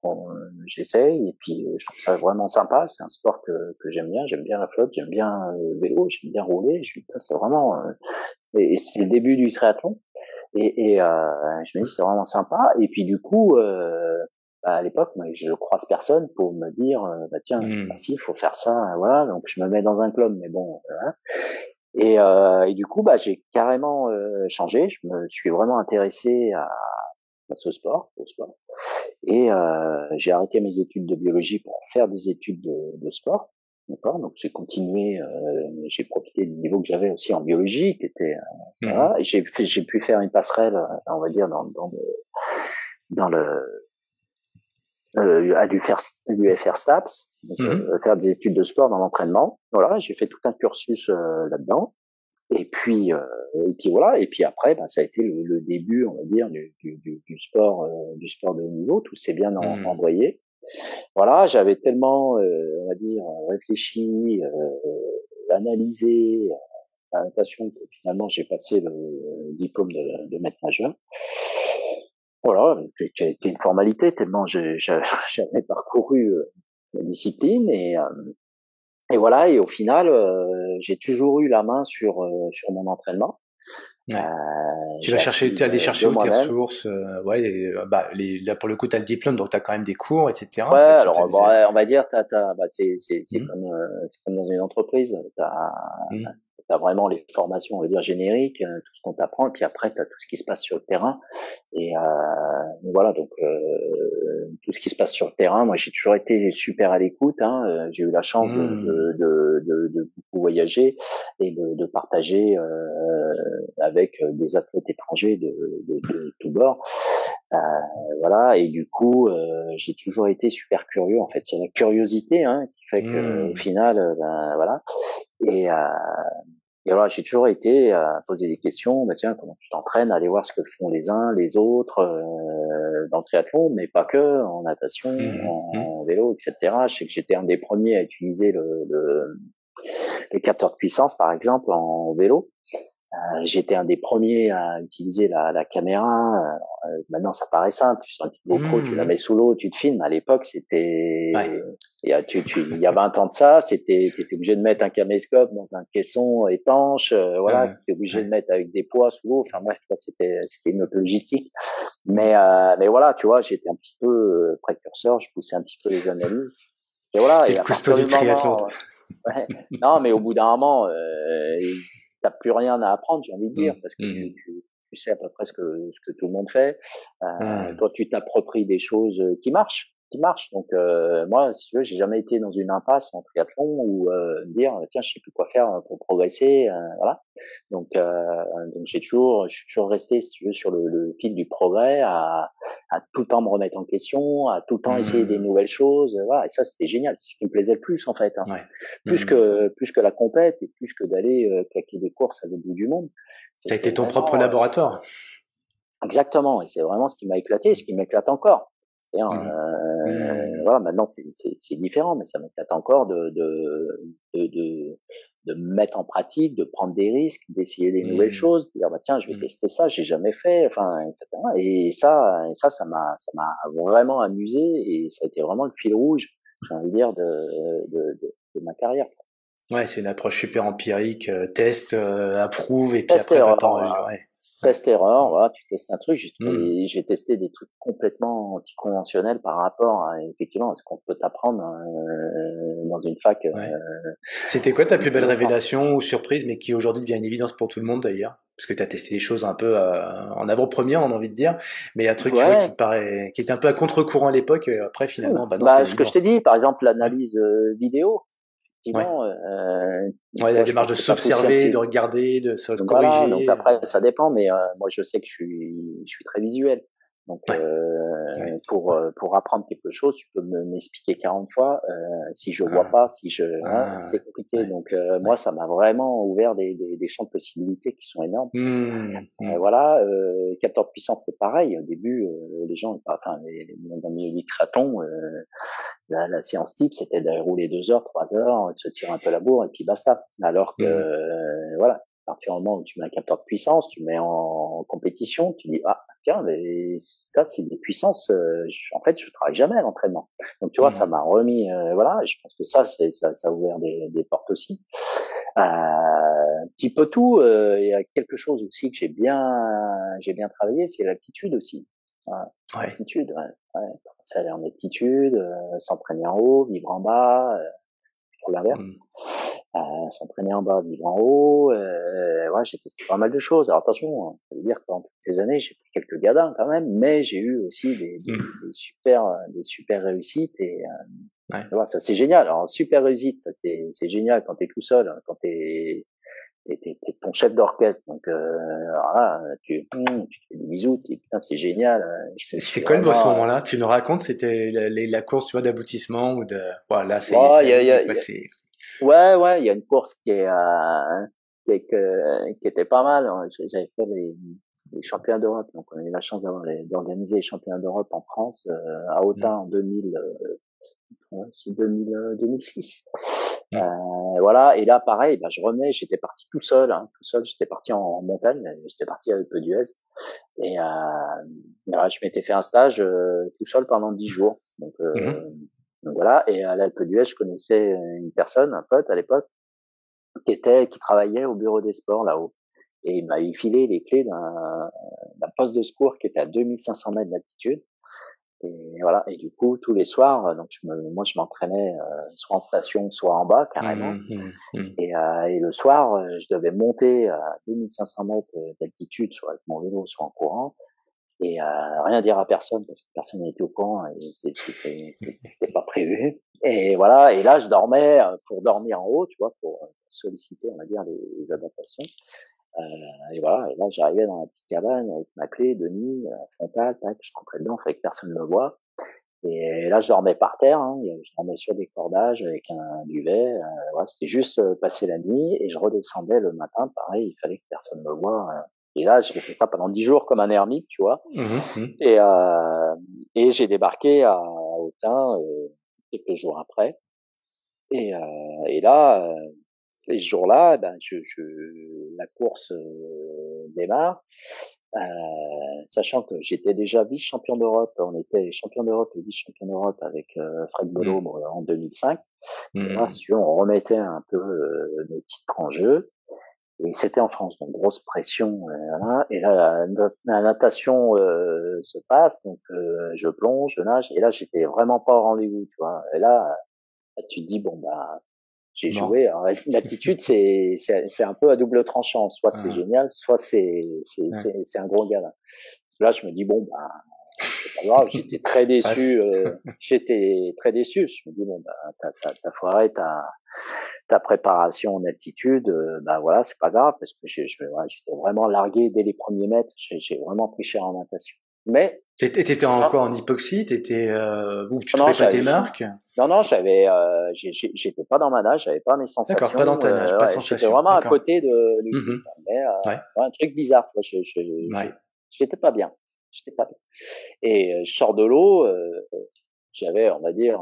j'essaye, et puis je trouve ça vraiment sympa. C'est un sport que, que j'aime bien, j'aime bien la flotte, j'aime bien le vélo, j'aime bien rouler. Je c'est vraiment, et, c'est le début du triathlon. Et, et je me dis c'est vraiment sympa. Et puis du coup, bah, à l'époque, je croise personne pour me dire, euh, bah tiens, mmh. bah, si, il faut faire ça, voilà. Donc je me mets dans un club, mais bon, voilà. Et, euh, et du coup, bah, j'ai carrément euh, changé. Je me suis vraiment intéressé à, à ce sport, au sport. Et euh, j'ai arrêté mes études de biologie pour faire des études de, de sport. D'accord? Donc j'ai continué, euh, j'ai profité du niveau que j'avais aussi en biologie, qui était, mmh. voilà. Et j'ai j'ai pu faire une passerelle, on va dire, dans, dans le, dans le euh, à l'UFR STAPS, donc, mhm. euh, faire des études de sport dans l'entraînement. Voilà, j'ai fait tout un cursus euh, là-dedans. Et puis, euh, et puis voilà. Et puis après, ben, ça a été le, le, début, on va dire, du, du, du sport, du sport de haut niveau. Tout s'est bien mmh. envoyé. Voilà, j'avais tellement, on va dire, réfléchi, analysé la natation que finalement j'ai passé le diplôme de, de maître nageur. Voilà, qui a été une formalité tellement j'avais parcouru euh, la discipline et euh, et voilà et au final euh, j'ai toujours eu la main sur sur mon entraînement. Euh, tu vas chercher, tu allé chercher où tes ressources, ouais, bah, les, là pour le coup tu as le diplôme donc tu as quand même des cours, etc. Ouais, alors on va dire, t'as, t'as, bah, c'est, c'est, c'est mmh. comme, c'est comme dans une entreprise, t'as, mmh tu as vraiment les formations, on va dire, génériques, euh, tout ce qu'on t'apprend, et puis après, tu as tout ce qui se passe sur le terrain. Et euh, voilà, donc euh, tout ce qui se passe sur le terrain, moi j'ai toujours été super à l'écoute. Hein, euh, j'ai eu la chance de, mmh. de, de, de, beaucoup voyager et de, de partager euh, avec des athlètes étrangers de, de, de tout bord. Euh, voilà, et du coup, j'ai toujours été super curieux. En fait, c'est la curiosité hein, qui fait que, mmh. au final, ben, voilà. Et, euh, et voilà, j'ai toujours été à poser des questions. Bah tiens, comment tu t'entraînes Aller voir ce que font les uns, les autres euh, dans le triathlon, mais pas que, en natation, mmh, en, mmh. vélo, etc. Je sais que j'étais un des premiers à utiliser le, le, les capteurs de puissance, par exemple, en vélo. Euh, j'étais un des premiers à utiliser la, la caméra. Euh, maintenant, ça paraît simple. Tu sens une GoPro, tu la mmh. mets sous l'eau, tu te filmes. À l'époque, c'était il, y a, tu, tu, il y a 20 ans de ça, c'était tu étais obligé de mettre un caméscope dans un caisson étanche. Euh, voilà, tu étais obligé de mettre avec des poids sous l'eau. Enfin bref, c'était c'était une autre logistique. Mais euh, mais voilà, tu vois, j'étais un petit peu précurseur. Je poussais un petit peu les analyses. Et voilà. Et du triathlon. Ouais. non, mais au bout d'un moment, euh, t'as plus rien à apprendre, j'ai envie de dire, mmh. parce que mmh. tu, tu, sais à peu près ce que, ce que tout le monde fait. Euh, Toi, tu t'appropries des choses euh, qui marchent qui marche. Donc euh, moi, si tu veux, j'ai jamais été dans une impasse en triathlon ou euh, dire tiens, je sais plus quoi faire pour progresser, euh, voilà. Donc, euh, donc j'ai toujours, je suis toujours resté, si tu veux, sur le, le fil du progrès, à, à tout le temps me remettre en question, à tout le temps essayer des mmh. nouvelles choses, voilà. Et ça, c'était génial. C'est ce qui me plaisait le plus en fait, hein. plus mmh. que plus que la compète et plus que d'aller claquer des courses à l'autre bout du monde. Ça a été ton propre laboratoire. Exactement, et c'est vraiment ce qui m'a éclaté, ce qui m'éclate encore. Mmh. Euh, mmh. Voilà, maintenant c'est différent, mais ça m'éclate encore de de, de, de, de mettre en pratique, de prendre des risques, d'essayer des nouvelles mmh. choses, de dire bah tiens je vais tester ça, j'ai jamais fait, enfin etc. Et ça, et ça, ça m'a ça m'a vraiment amusé et ça a été vraiment le fil rouge, j'ai envie de dire de de, de, de ma carrière. Ouais, c'est une approche super empirique, euh, test, euh, approuve et puis après, bah, ouais. Test erreur, voilà, tu testes un truc. Mmh. J'ai testé des trucs complètement anticonventionnels par rapport à effectivement ce qu'on peut t'apprendre euh, dans une fac. Euh, C'était quoi ta plus belle révélation ou surprise, mais qui aujourd'hui devient une évidence pour tout le monde d'ailleurs? Parce que tu as testé des choses un peu euh, en avant-première, on a envie de dire, mais un truc qui paraît, qui était un peu à contre-courant à l'époque. Après, finalement, bah, non, bah, ce que je t'ai dit, par exemple, l'analyse vidéo effectivement, euh, ouais, la démarche de s'observer, de regarder, de se corriger. donc après, ça dépend, mais euh, moi, je sais que je suis, je suis très visuel. Donc, euh, pour euh, pour apprendre quelque chose, tu peux m'expliquer 40 fois. Euh, si je vois ah. pas, si je, hein, ah, c'est compliqué. Donc, euh, moi, ça m'a vraiment ouvert des, des, des, champs de possibilités qui sont énormes. Mmh, mmh. voilà, euh, capteur de puissance, c'est pareil. Au début, les gens, enfin, les, dans le milieu du triathlon, la, la, séance type, c'était d'aller rouler deux heures, trois heures, de se tirer un peu la bourre et puis basta. Alors que, mmh. voilà, partir du moment où tu mets un capteur de puissance, tu mets en, compétition, tu dis ah tiens mais ça c'est des puissances. Euh, en fait, je travaille jamais à l'entraînement. Donc tu vois, ça mmh. m'a remis euh, voilà. Je pense que ça c'est ça, ça a ouvert des, des portes aussi. Euh, un petit peu tout. Euh, il y a quelque chose aussi que j'ai bien j'ai bien travaillé, c'est l'altitude aussi. Ouais, ouais. Ouais. ouais. aller en altitude, s'entraîner en haut, vivre en bas, pour l'inverse. Mmh euh, s'entraîner en bas, vivre en haut. Euh, ouais, j'ai testé pas mal de choses. Alors attention, hein, ça veut dire que pendant toutes ces années, j'ai pris quelques gadins quand même, mais j'ai eu aussi des, des, mmh. des, super, des super réussites et euh, ouais. ça c'est génial. Alors super réussite, ça c'est c'est génial quand t'es tout seul, hein, quand t'es t'es, t'es, t'es ton chef d'orchestre, donc euh, alors là, tu, tu fais des bisous, tu putain c'est génial. Hein. C'est, c'est quoi vraiment... ce moment-là Tu nous racontes, c'était la, la, course, tu vois, d'aboutissement ou de, voilà, c'est, ouais, c'est, y a, y a, Ouais, ouais, il y a une course qui est, euh, qui, est qui était pas mal. J'avais fait les, les championnats d'Europe, donc on a eu la chance d'avoir d'organiser les championnats d'Europe en France euh, à Autun en 2000, euh, 2000 2006. Euh, voilà, et là pareil, bah, je revenais, j'étais parti tout seul, hein, tout seul, j'étais parti en, montagne, j'étais parti avec peu d'US, et euh, je m'étais fait un stage euh, tout seul pendant dix jours. Donc, euh, mmh donc voilà, et à l'Alpe d'Huez, je connaissais une personne, un pote à l'époque, qui était, qui travaillait au bureau des sports là-haut. Et il m'a filé les clés d'un poste de secours qui était à 2500 mètres d'altitude. Et voilà. Et du coup, tous les soirs, donc je me, moi, je m'entraînais euh, soit en station, soit en bas carrément. Mmh, mmh, mmh. Et, euh, et, le soir, euh, je devais monter à 2500 mètres d'altitude, soit avec mon vélo, soit en courant, et euh, rien dire à personne parce que personne n'était au courant et c'était pas prévu. Et voilà, et là je dormais euh, pour dormir en haut, tu vois, pour solliciter, on va dire, les, les adaptations. Euh, et voilà, et là j'arrivais dans la petite cabane avec ma clé de nuit, euh, frontale, tac, je rentrais dedans, fait que personne ne me voit. Et là je dormais par terre, hein, je dormais sur des cordages avec un duvet. Euh, voilà, c'était juste euh, passer la nuit et je redescendais le matin, pareil, il fallait que personne me voie et là, j'ai fait ça pendant dix jours comme un ermite, tu vois. Mmh mmh. Et, euh, et j'ai débarqué à Autun euh, quelques jours après. Et, euh, et là, euh, ces jours-là, ben, je, je, la course euh, démarre. Euh, sachant que j'étais déjà vice-champion d'Europe, on était champion d'Europe et vice-champion d'Europe avec Fred mmh. en 2005. Et là, si on remettait un peu nos titres en jeu. Et c'était en France, donc grosse pression. Euh, et là, la, natation euh, se passe, donc euh, je plonge, je nage. Et là, j'étais vraiment pas au rendez-vous, tu vois. Et là, tu te dis bon bah, j'ai joué. L'attitude, c'est c'est un peu à double tranchant. Soit c'est génial, soit c'est c'est c'est un gros gars. Là. je me dis bon bah. C'est pas grave, j'étais très déçu. Euh, j'étais très déçu. Je me dis bon bah t'as t'as foiré, t'as ta préparation en altitude, euh, ben voilà, c'est pas grave parce que j'étais vraiment largué dès les premiers mètres. J'ai vraiment pris cher en natation. Mais t'étais encore en hypoxie, t'étais euh, ou tu ne pas tes marques? Non non, j'avais, euh, j'étais pas dans ma nage, j'avais pas mes sensations. D'accord, pas dans ta nage, pas euh, J'étais vraiment à côté de, mmh mais un truc bizarre. Je, je, j'étais pas bien, j'étais pas bien. Et je sors de l'eau, j'avais, on va dire,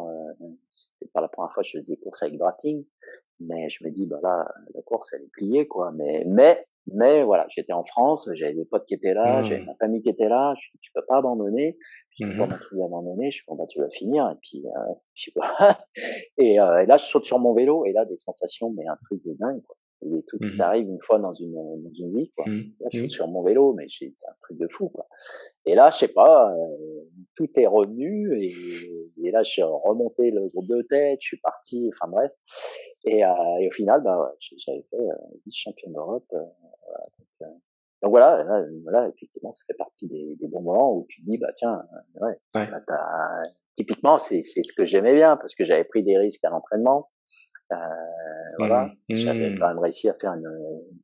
c'était pas la première fois que je faisais course avec Drating, mais je me dis bah là la course elle est pliée quoi mais mais mais voilà j'étais en France j'avais des potes qui étaient là mmh. j'avais ma famille qui était là je tu peux pas abandonner peux mmh. pas abandonner je suis bon bah tu vas finir et puis euh, je et, euh, et là je saute sur mon vélo et là des sensations mais un truc de dingue quoi des trucs qui mmh arrivent une fois dans une dans une vie quoi là je suis sur mon vélo mais c'est un truc de fou quoi et là, je sais pas, euh, tout est revenu et, et, là, je suis remonté le groupe de tête, je suis parti, enfin bref. Et, euh, et au final, bah, j'avais fait euh, vice-champion d'Europe. Euh, donc, euh, donc, voilà, là, voilà, effectivement, ça fait partie des, des, bons moments où tu te dis, bah tiens, ouais, ouais. typiquement, c'est ce que j'aimais bien parce que j'avais pris des risques à l'entraînement. Euh, voilà, mmh. j'avais mmh. quand même réussi à faire une,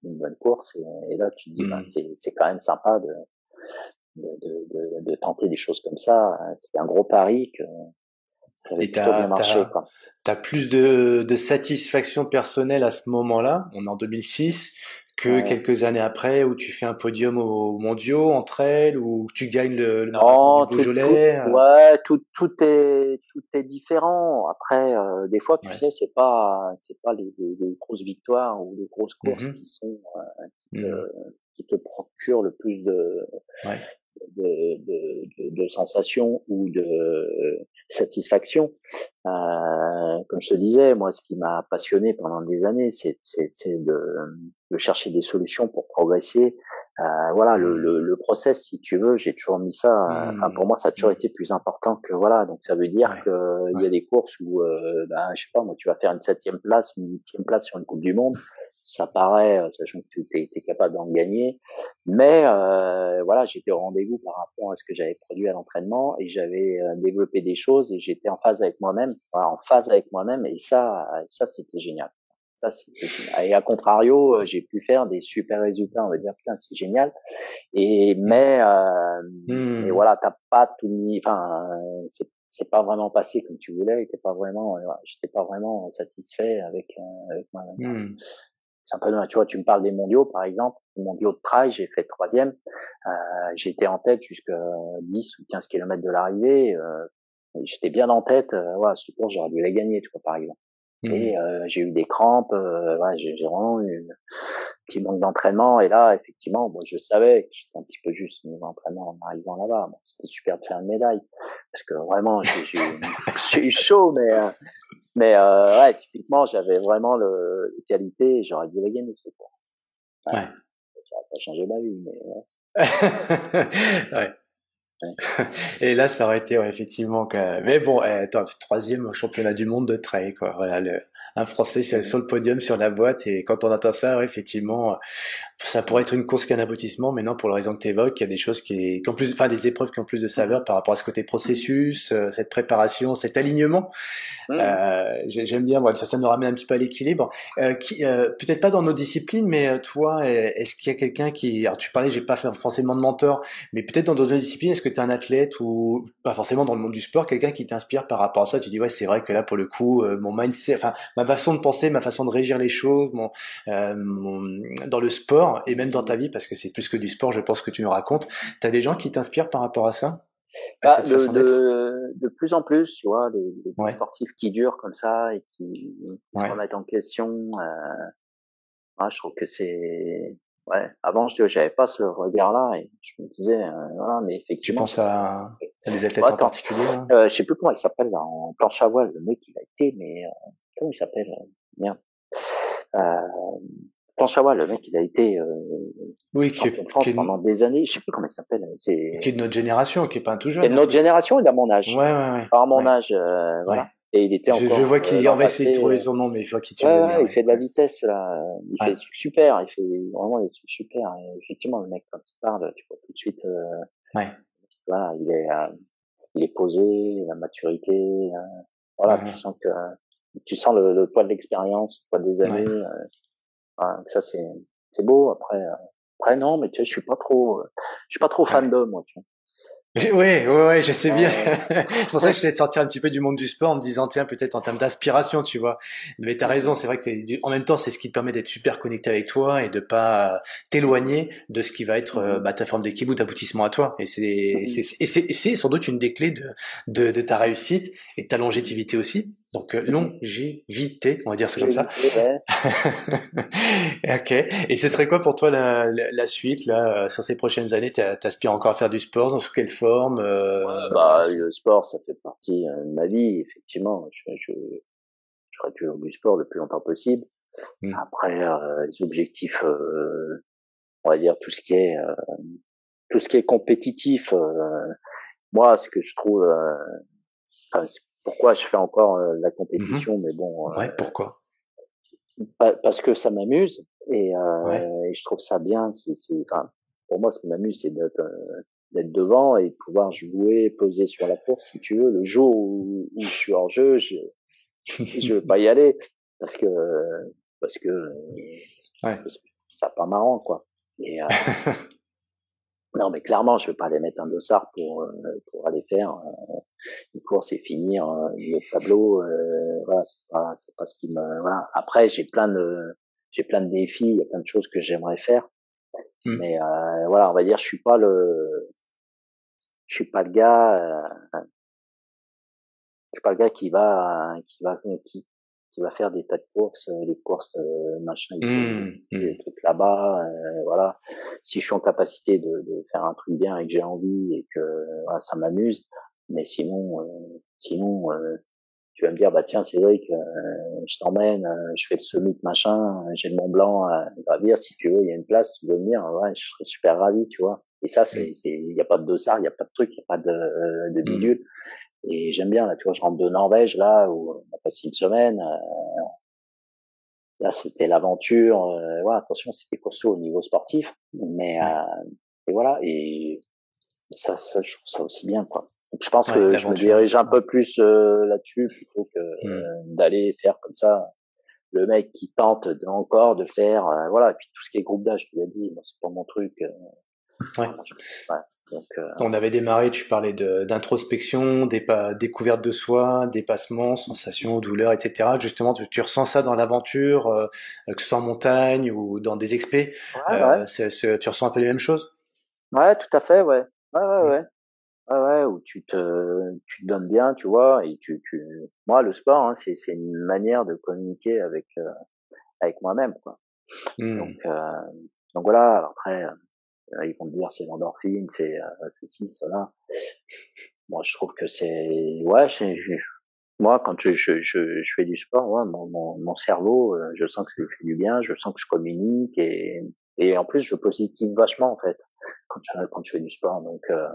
une bonne course et, et, là tu te dis bah, mmh. c'est quand même sympa de, de, de, de, tenter des choses comme ça. C'était un gros pari que ça avait plutôt bien marché. Tu as plus de, de satisfaction personnelle à ce moment-là, on est en 2006, que quelques années après où tu fais un podium aux mondiaux entre elles ou tu gagnes le, le non, du Beaujolais tout, ouais tout tout est tout est différent. Après euh, des fois tu sais c'est pas c'est pas les, les, grosses victoires ou les grosses courses mmh qui sont euh, qui te procure le plus de, de, de, de, sensations ou de satisfaction. Euh, comme je te disais, moi, ce qui m'a passionné pendant des années, c'est de, de chercher des solutions pour progresser. Euh, voilà, le, le, le, process, si tu veux, j'ai toujours mis ça. Enfin, pour moi, ça a toujours été plus important que voilà. Donc, ça veut dire qu'il y a des courses où, euh, ben, je sais pas, moi, tu vas faire une septième place, une huitième place sur une Coupe du Monde ça paraît, euh, sachant que tu es, capable d'en gagner. Mais euh, voilà, j'étais au rendez-vous par rapport à ce que j'avais produit à l'entraînement et j'avais euh, développé des choses et j'étais en phase avec moi-même, en phase avec moi-même et ça, ça c'était génial. Ça c'était Et à contrario, euh, j'ai pu faire des super résultats, on va dire putain c'est génial. Et mais euh, mmh. et voilà, t'as pas tout mis, enfin c'est c'est pas vraiment passé comme tu voulais, t'es pas vraiment, j'étais pas vraiment satisfait avec, avec moi-même. Mmh c'est un peu tu vois tu me parles des mondiaux par exemple. Les mondiaux de trail j'ai fait troisième. Euh, j'étais en tête jusqu'à 10 ou 15 kilomètres de l'arrivée euh, j'étais bien en tête euh, voilà ce cours j'aurais dû les gagner tu vois par exemple. Mmh. et euh, j'ai eu des crampes euh, ouais, j'ai vraiment eu un petit manque d'entraînement. Et là effectivement moi je savais que j'étais un petit peu juste au niveau entraînement en arrivant là-bas. Bon, c'était super de faire une médaille parce que vraiment j'ai eu chaud mais euh, mais euh, ouais, typiquement, j'avais vraiment le, les qualités j'aurais dû les gagner ce cours. Ouais. ouais. Ça pas changé ma vie, mais ouais. ouais. Et là, ça aurait été ouais, effectivement. Que... Mais bon, eh, troisième championnat du monde de trail, quoi. Voilà, le, un Français sur le podium sur la boîte. Et quand on attend ça, effectivement, ça pourrait être une course qu'un aboutissement, mais non, pour la raison que tu évoques, il y a des choses qui, qui ont plus, enfin, des épreuves qui ont plus de saveur par rapport à ce côté processus, euh, cette préparation, cet alignement. Euh, J'aime bien, ça, ça me ramène un petit peu à l'équilibre. Euh, euh, Peut-être pas dans nos disciplines, mais euh, toi, est-ce qu'il y a quelqu'un qui, alors tu parlais, j'ai pas fait forcément de mentor, mais peut-être dans d'autres disciplines, est-ce que tu es un athlète ou pas forcément dans le monde du sport, quelqu'un qui t'inspire par rapport à ça? Tu dis ouais, c'est vrai que là, pour le coup, mon mindset, enfin, ma façon de penser, ma façon de régir les choses, mon, mon dans le sport et même dans ta vie, parce que c'est plus que du sport, je pense que tu nous racontes. Tu as des gens qui t'inspirent par rapport à ça? Bah, de, de, plus en plus, tu vois, les, sportifs qui durent comme ça et qui, se remettent en question. Euh, je trouve que c'est ouais. Avant, je j'avais pas ce regard-là et je me disais, euh, voilà, mais effectivement. Tu penses à, des athlètes en particulier euh, Je sais plus comment il s'appelle en planche à voile, le mec il a été, mais euh, comment il s'appelle? Merde. Euh, Planchawa, le mec, il a été euh, oui, qui est, France pendant des années. Je sais plus comment il s'appelle. C'est qui est de notre génération, qui est pas un tout jeune. Qui est de notre génération, il a mon âge. Ouais, ouais, ouais. Par mon âge, euh, voilà. Et il était encore. Je, vois qu'il, euh, on va essayer de trouver son nom, mais il faut qu'il tu ouais, ouais, il fait de la vitesse là. Il fait des trucs super. Il fait vraiment des trucs super. Et effectivement, le mec quand il parle, tu vois tout de suite. Euh, ouais. Voilà, il est, euh, il est posé, la maturité. Euh, voilà, tu sens que tu sens le, le poids de l'expérience, le poids des années ça c'est c'est beau. Après, euh, après non, mais tu sais, je suis pas trop, euh, je suis pas trop fan d'hommes, moi. Tu vois. Oui, oui, ouais, je sais bien. c'est pour ça que j'essaie de sortir un petit peu du monde du sport en me disant, tiens, peut-être en termes d'aspiration, tu vois. Mais t'as raison, c'est vrai que en même temps, c'est ce qui te permet d'être super connecté avec toi et de pas t'éloigner de ce qui va être euh, bah, ta forme d'équipe ou d'aboutissement à toi. Et c'est, c'est, c'est sans doute une des clés de, de, de ta réussite et de ta longévité aussi. Donc euh, longévité, on va dire ça comme ça. ok. Et ce serait quoi pour toi la, la, suite là euh, sur ces prochaines années? T'aspires encore à faire du sport? Dans sous quelle forme euh... bah, Le sport, ça fait partie euh, de ma vie, effectivement. Je, je, je ferai toujours du sport le plus longtemps possible. Hmm. Après, les objectifs, on va dire tout ce qui est tout ce qui est compétitif. moi, ce que je trouve pourquoi je fais encore euh, la mmh compétition, mais bon. Euh, ouais, pourquoi? Parce que ça m'amuse et, euh, et, je trouve ça bien. C'est, enfin, pour moi, ce qui m'amuse, c'est d'être, d'être devant et de pouvoir jouer, poser sur la course, si tu veux. Le jour où, où je suis hors jeu, je je veux pas y aller parce que parce que, ouais. ça pas marrant quoi. Et, euh, Non, mais clairement, je vais pas aller mettre un dossard pour euh, pour aller faire euh, une course et finir euh, le tableau. Euh, voilà, c'est pas c'est pas ce qui me. Voilà. Après, j'ai plein de j'ai plein de défis, il y a plein de choses que j'aimerais faire. Mmh. Mais voilà, on va dire, je suis pas le je suis pas le gars. je suis pas le gars qui va qui va qui qui va faire des tas de courses, euh, les courses machin, mmh, des mmh. trucs là-bas, voilà. Si je suis en capacité de, de, faire un truc bien et que j'ai envie et que voilà, ça m'amuse, mais sinon, sinon, tu vas me dire bah tiens Cédric, je t'emmène, je fais le summit machin, j'ai le Mont Blanc à gravir, si tu veux, il y a une place, tu veux venir, ouais, je serais super ravi, tu vois. Et ça, c'est, il n'y a pas de dossard, il n'y a pas de truc, il n'y a pas de, de bidule. Et j'aime bien, là, tu vois, je rentre de Norvège, là, où on a passé une semaine. Euh, là, c'était l'aventure. Euh, ouais, attention, c'était costaud au niveau sportif. Mais, euh, et voilà, et ça, ça, je trouve ça aussi bien, quoi. Donc, je pense que je me dirige un peu plus euh, là-dessus plutôt que mmh. euh, d'aller faire comme ça le mec qui tente encore de faire voilà et puis tout ce qui est groupe d'âge tu l'as dit moi c'est pas mon truc ouais. ouais. Euh, On avait démarré, tu parlais d'introspection, découverte de soi, dépassement, sensation, douleur, etc. Justement, tu, ressens ça dans l'aventure, euh, que ce soit en montagne ou dans des expés. Euh, tu ressens un peu les mêmes choses? Ouais, tout à fait, ouais. Ouais, ouais, mm. ouais. Ouais, ouais, où tu te, tu te donnes bien, tu vois, et tu, tu... moi, le sport, hein, c'est, une manière de communiquer avec, avec moi-même, quoi. Mm. Donc, donc voilà. après, ils vont me dire c'est l'endorphine, c'est euh, ceci, cela. Moi, je trouve que c'est ouais, moi quand je, je, je, fais du sport, ouais, mon, mon, cerveau, euh, je sens que ça fait du bien, je sens que je communique et et en plus je positive vachement en fait quand quand je fais du sport. Donc euh,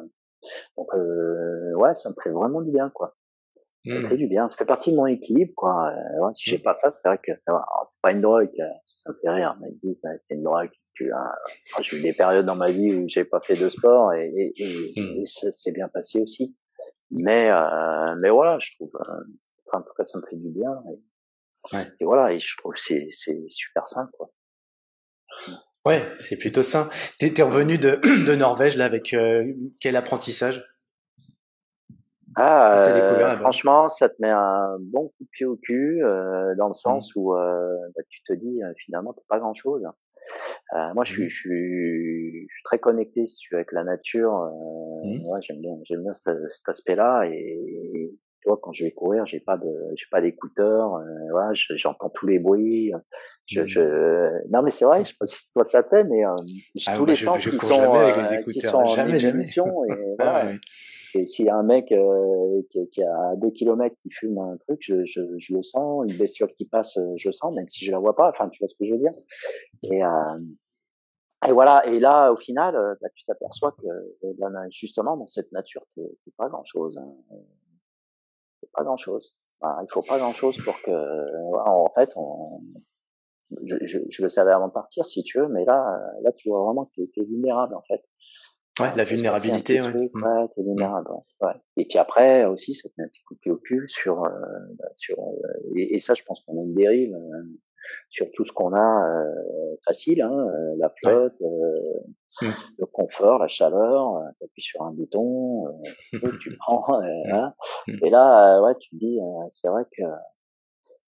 donc euh, ouais, ça me fait vraiment du bien quoi. Ça me mmh. fait du bien. Ça fait partie de mon équilibre quoi. ouais, si j'ai pas ça, c'est vrai que c'est pas une drogue. Ça me fait rire. Mais c'est une drogue j'ai eu des périodes dans ma vie où j'ai pas fait de sport et, et, et, hmm. ça s'est bien passé aussi. Mais euh, mais voilà, je trouve, euh, en tout cas, ça me fait du bien. Et, ouais. et voilà, et je trouve que c'est c'est super sain quoi. Ouais, c'est plutôt sain. T'es es revenu de, de Norvège là avec euh, quel apprentissage? Ah, euh, franchement, ça te met un bon coup de pied au cul euh, dans le sens hmm. où euh, bah, tu te dis finalement t'as pas grand chose. Euh, moi, je suis, mmh. je, suis, je suis très connecté si tu veux, avec la nature. Euh, mmh. ouais, j'aime bien, j'aime bien cet, aspect-là. Et, tu vois, quand je vais courir, j'ai pas de, j'ai pas d'écouteurs. Euh, ouais, j'entends tous les bruits. Je, je... Mmh. Non, mais c'est vrai. Je sais pas si toi ça te fait, mais euh, ah, tous les sens qui, sont, avec les écouteurs. qui sont jamais, en jamais. Et, voilà. Et s'il y a un mec euh, qui, qui, a deux kilomètres qui fume un truc, je, je, je, le sens. Une bestiole qui passe, je le sens, même si je la vois pas. Enfin, tu vois ce que je veux dire. Et, euh, et voilà. Et là, au final, euh, bah, tu t'aperçois que euh, justement dans cette nature, c'est pas grand chose. Hein. C'est pas grand chose. il faut pas grand chose pour que, en fait, on, je, je, je, le savais avant de partir, si tu veux, mais là, là, tu vois vraiment que tu es vulnérable, en fait. Ouais, la vulnérabilité, ouais. Truc, ouais, t'es vulnérable, ouais. Et puis après, aussi, ça te met un petit coup de pied au cul sur, euh, bah, sur, euh, et, et, ça, je pense qu'on a une dérive euh, sur tout ce qu'on a euh, facile, hein, euh, la flotte, mmh. le confort, la chaleur, t'appuies sur un bouton, tu prends, hein. Mmh. et là, ouais, tu te dis, c'est vrai que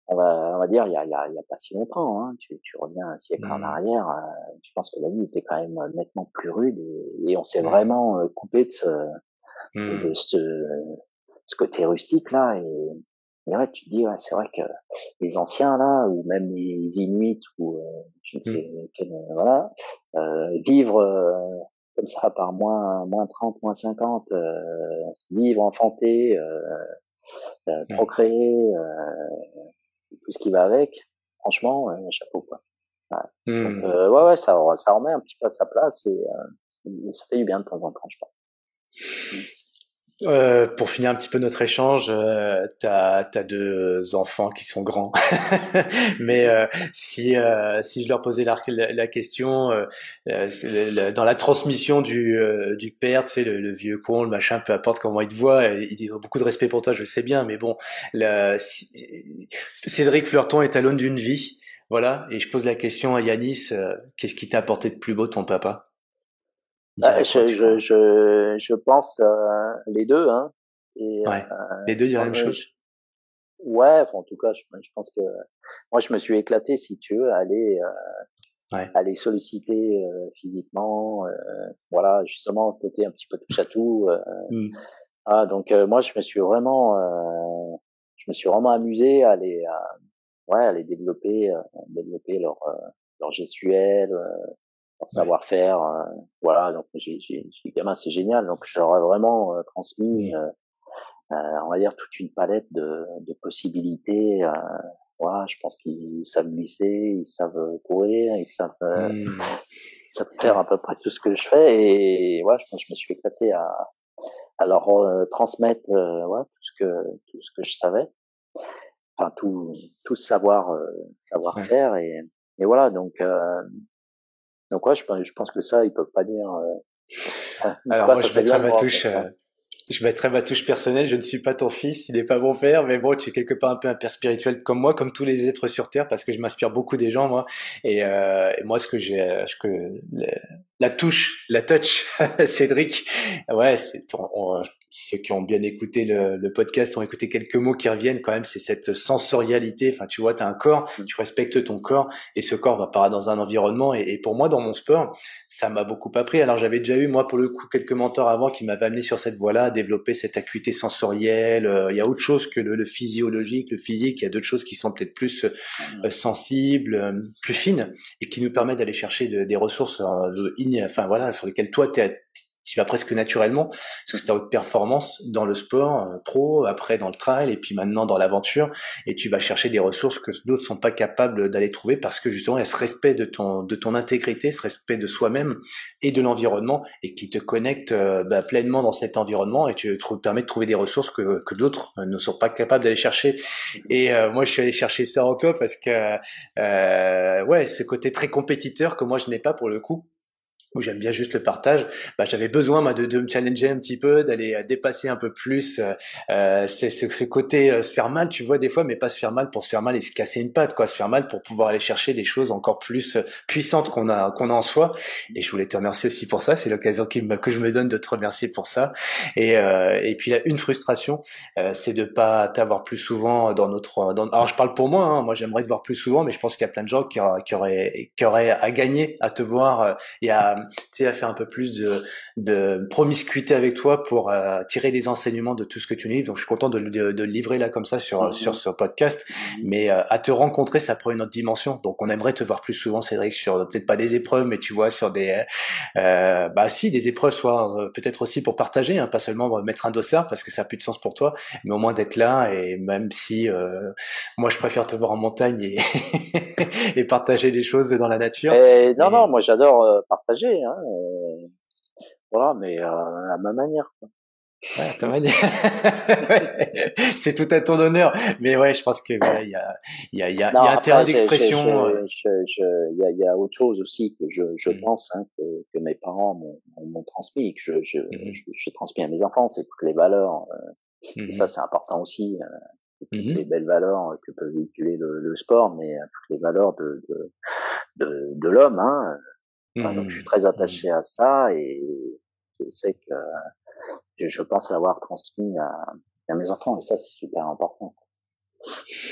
on va, on va dire, il y a, y, a, y a pas si longtemps, hein, tu, tu reviens un siècle en mmh. arrière, euh, je pense que la vie était quand même nettement plus rude et, et on s'est vraiment euh, coupé de ce, mmh. de ce, ce, côté rustique là et, et ouais, tu te dis, ouais, c'est vrai que les anciens là, ou même les Inuits ou euh, mmh. quel, voilà, vivre comme ça par moins moins 30, moins 50, vivre, enfanter, procréer tout ce qui va avec, franchement, euh, chapeau quoi. Ouais. Donc, euh, ouais, ouais, ça, ça remet un petit peu à sa place et euh, ça fait du bien de temps en temps, je pense. Euh, pour finir un petit peu notre échange, euh, tu as, deux enfants qui sont grands, mais euh, si euh, si je leur posais la, la, question euh, dans la transmission du du père, tu sais le, le, vieux con, le machin, peu importe comment il te voit, ils ont beaucoup de respect pour toi, je sais bien, mais bon, la, Cédric Fleurton est à l'aune d'une vie, voilà, et je pose la question à Yanis, qu'est-ce qui t'a apporté de plus beau ton papa? Bah, je, je, je, je, pense euh, les deux. Hein. Et, ouais. euh, les deux disent la même chose? Ouais, en tout cas, je, je, pense que moi, je me suis éclaté, si tu veux, à aller, euh, ouais. aller solliciter euh, physiquement, euh, voilà, justement, côté un petit peu touche à tout. Mmh. Ah, donc moi, je me suis vraiment, je me suis vraiment amusé à aller, à, ouais, aller développer, développer leur leur gestuelle, leur savoir-faire. voilà, donc j'ai j'ai gamin, c'est génial. Donc je leur ai vraiment transmis, mmh. on va dire toute une palette de, de possibilités. voilà, je pense qu'ils savent glisser, ils savent courir, ils savent, mmh. savent faire à peu près tout ce que je fais. Et ouais, je pense que je me suis éclaté à à leur transmettre ouais, tout ce que tout ce que je savais enfin tout tout savoir savoir faire et et voilà donc donc ouais je pense je pense que ça ils peuvent pas dire alors moi je mettrais ma touche je mettrais ma touche personnelle. Je ne suis pas ton fils, il n'est pas mon père, mais bon, tu es quelque part un peu un père spirituel comme moi, comme tous les êtres sur terre, parce que je m'inspire beaucoup des gens, moi. Et, euh, et moi, ce que j'ai, ce que la touche, la touch, Cédric, ouais, c'est, ceux qui ont bien écouté le, le, podcast ont écouté quelques mots qui reviennent quand même, c'est cette sensorialité. Enfin, tu vois, tu as un corps, mm. tu respectes ton corps et ce corps va paraître dans un environnement. Et, et, pour moi, dans mon sport, ça m'a beaucoup appris. Alors, j'avais déjà eu, moi, pour le coup, quelques mentors avant qui m'avaient amené sur cette voie-là, développer cette acuité sensorielle. Euh, il y a autre chose que le, le, physiologique, le physique. Il y a d'autres choses qui sont peut-être plus euh, sensibles, euh, plus fines et qui nous permettent d'aller chercher de, des ressources, enfin voilà, sur lesquelles toi, tu tu vas presque naturellement, parce que c'est ta haute performance dans le sport euh, pro, après dans le trail, et puis maintenant dans l'aventure, et tu vas chercher des ressources que d'autres sont pas capables d'aller trouver parce que justement il y a ce respect de ton de ton intégrité, ce respect de soi-même et de l'environnement, et qui te connecte euh, bah, pleinement dans cet environnement, et tu te permet de trouver des ressources que, que d'autres euh, ne sont pas capables d'aller chercher. Et moi je suis allé chercher ça en toi parce que ouais, ce côté très compétiteur que moi je n'ai pas pour le coup où j'aime bien juste le partage, bah, j'avais besoin moi, de, de, me challenger un petit peu, d'aller euh, dépasser un peu plus euh, euh c'est ce, ce, côté euh, se faire mal, tu vois des fois, mais pas se faire mal pour se faire mal et se casser une patte, quoi, se faire mal pour pouvoir aller chercher des choses encore plus puissantes qu'on a qu'on a en soi. Et je voulais te remercier aussi pour ça, c'est l'occasion que je me donne de te remercier pour ça. Et euh, et puis là, une frustration, c'est de pas t'avoir plus souvent dans notre. Dans... Alors je parle pour moi, hein, moi j'aimerais te voir plus souvent, mais je pense qu'il y a plein de gens qui, qui auraient qui auraient à gagner à te voir et à tu sais, à faire un peu plus de, de promiscuité avec toi pour euh, tirer des enseignements de tout ce que tu livres. Donc, je suis content de, de, de le livrer là comme ça sur, mm-hmm. sur ce podcast. Mm-hmm. Mais euh, à te rencontrer, ça prend une autre dimension. Donc, on aimerait te voir plus souvent, Cédric, sur peut-être pas des épreuves, mais tu vois, sur des, euh, bah si, des épreuves, soit euh, peut-être aussi pour partager, hein, pas seulement mettre un dossard parce que ça a plus de sens pour toi, mais au moins d'être là. Et même si moi, je préfère te voir en montagne et, et partager des choses dans la nature. Et, non, non, moi j'adore partager. Hein, voilà, mais euh, à ma manière. Quoi. Ouais, c'est tout à ton honneur. Mais ouais, je pense que voilà, il y a, il y a, il y a, y a un terrain d'expression. Euh. Il y a, y autre chose aussi que je, je mmh. pense hein, que, que mes parents m'ont transmis, que je, je, mmh. je, je, transmets à mes enfants, c'est toutes les valeurs. Euh, et mmh. ça, c'est important aussi. Euh, toutes les belles valeurs que peut véhiculer le, le sport, mais toutes les valeurs de, de, de, de l'homme. Hein, donc je suis très attaché à ça et je sais que je pense l'avoir transmis à, à, mes enfants et ça c'est super important.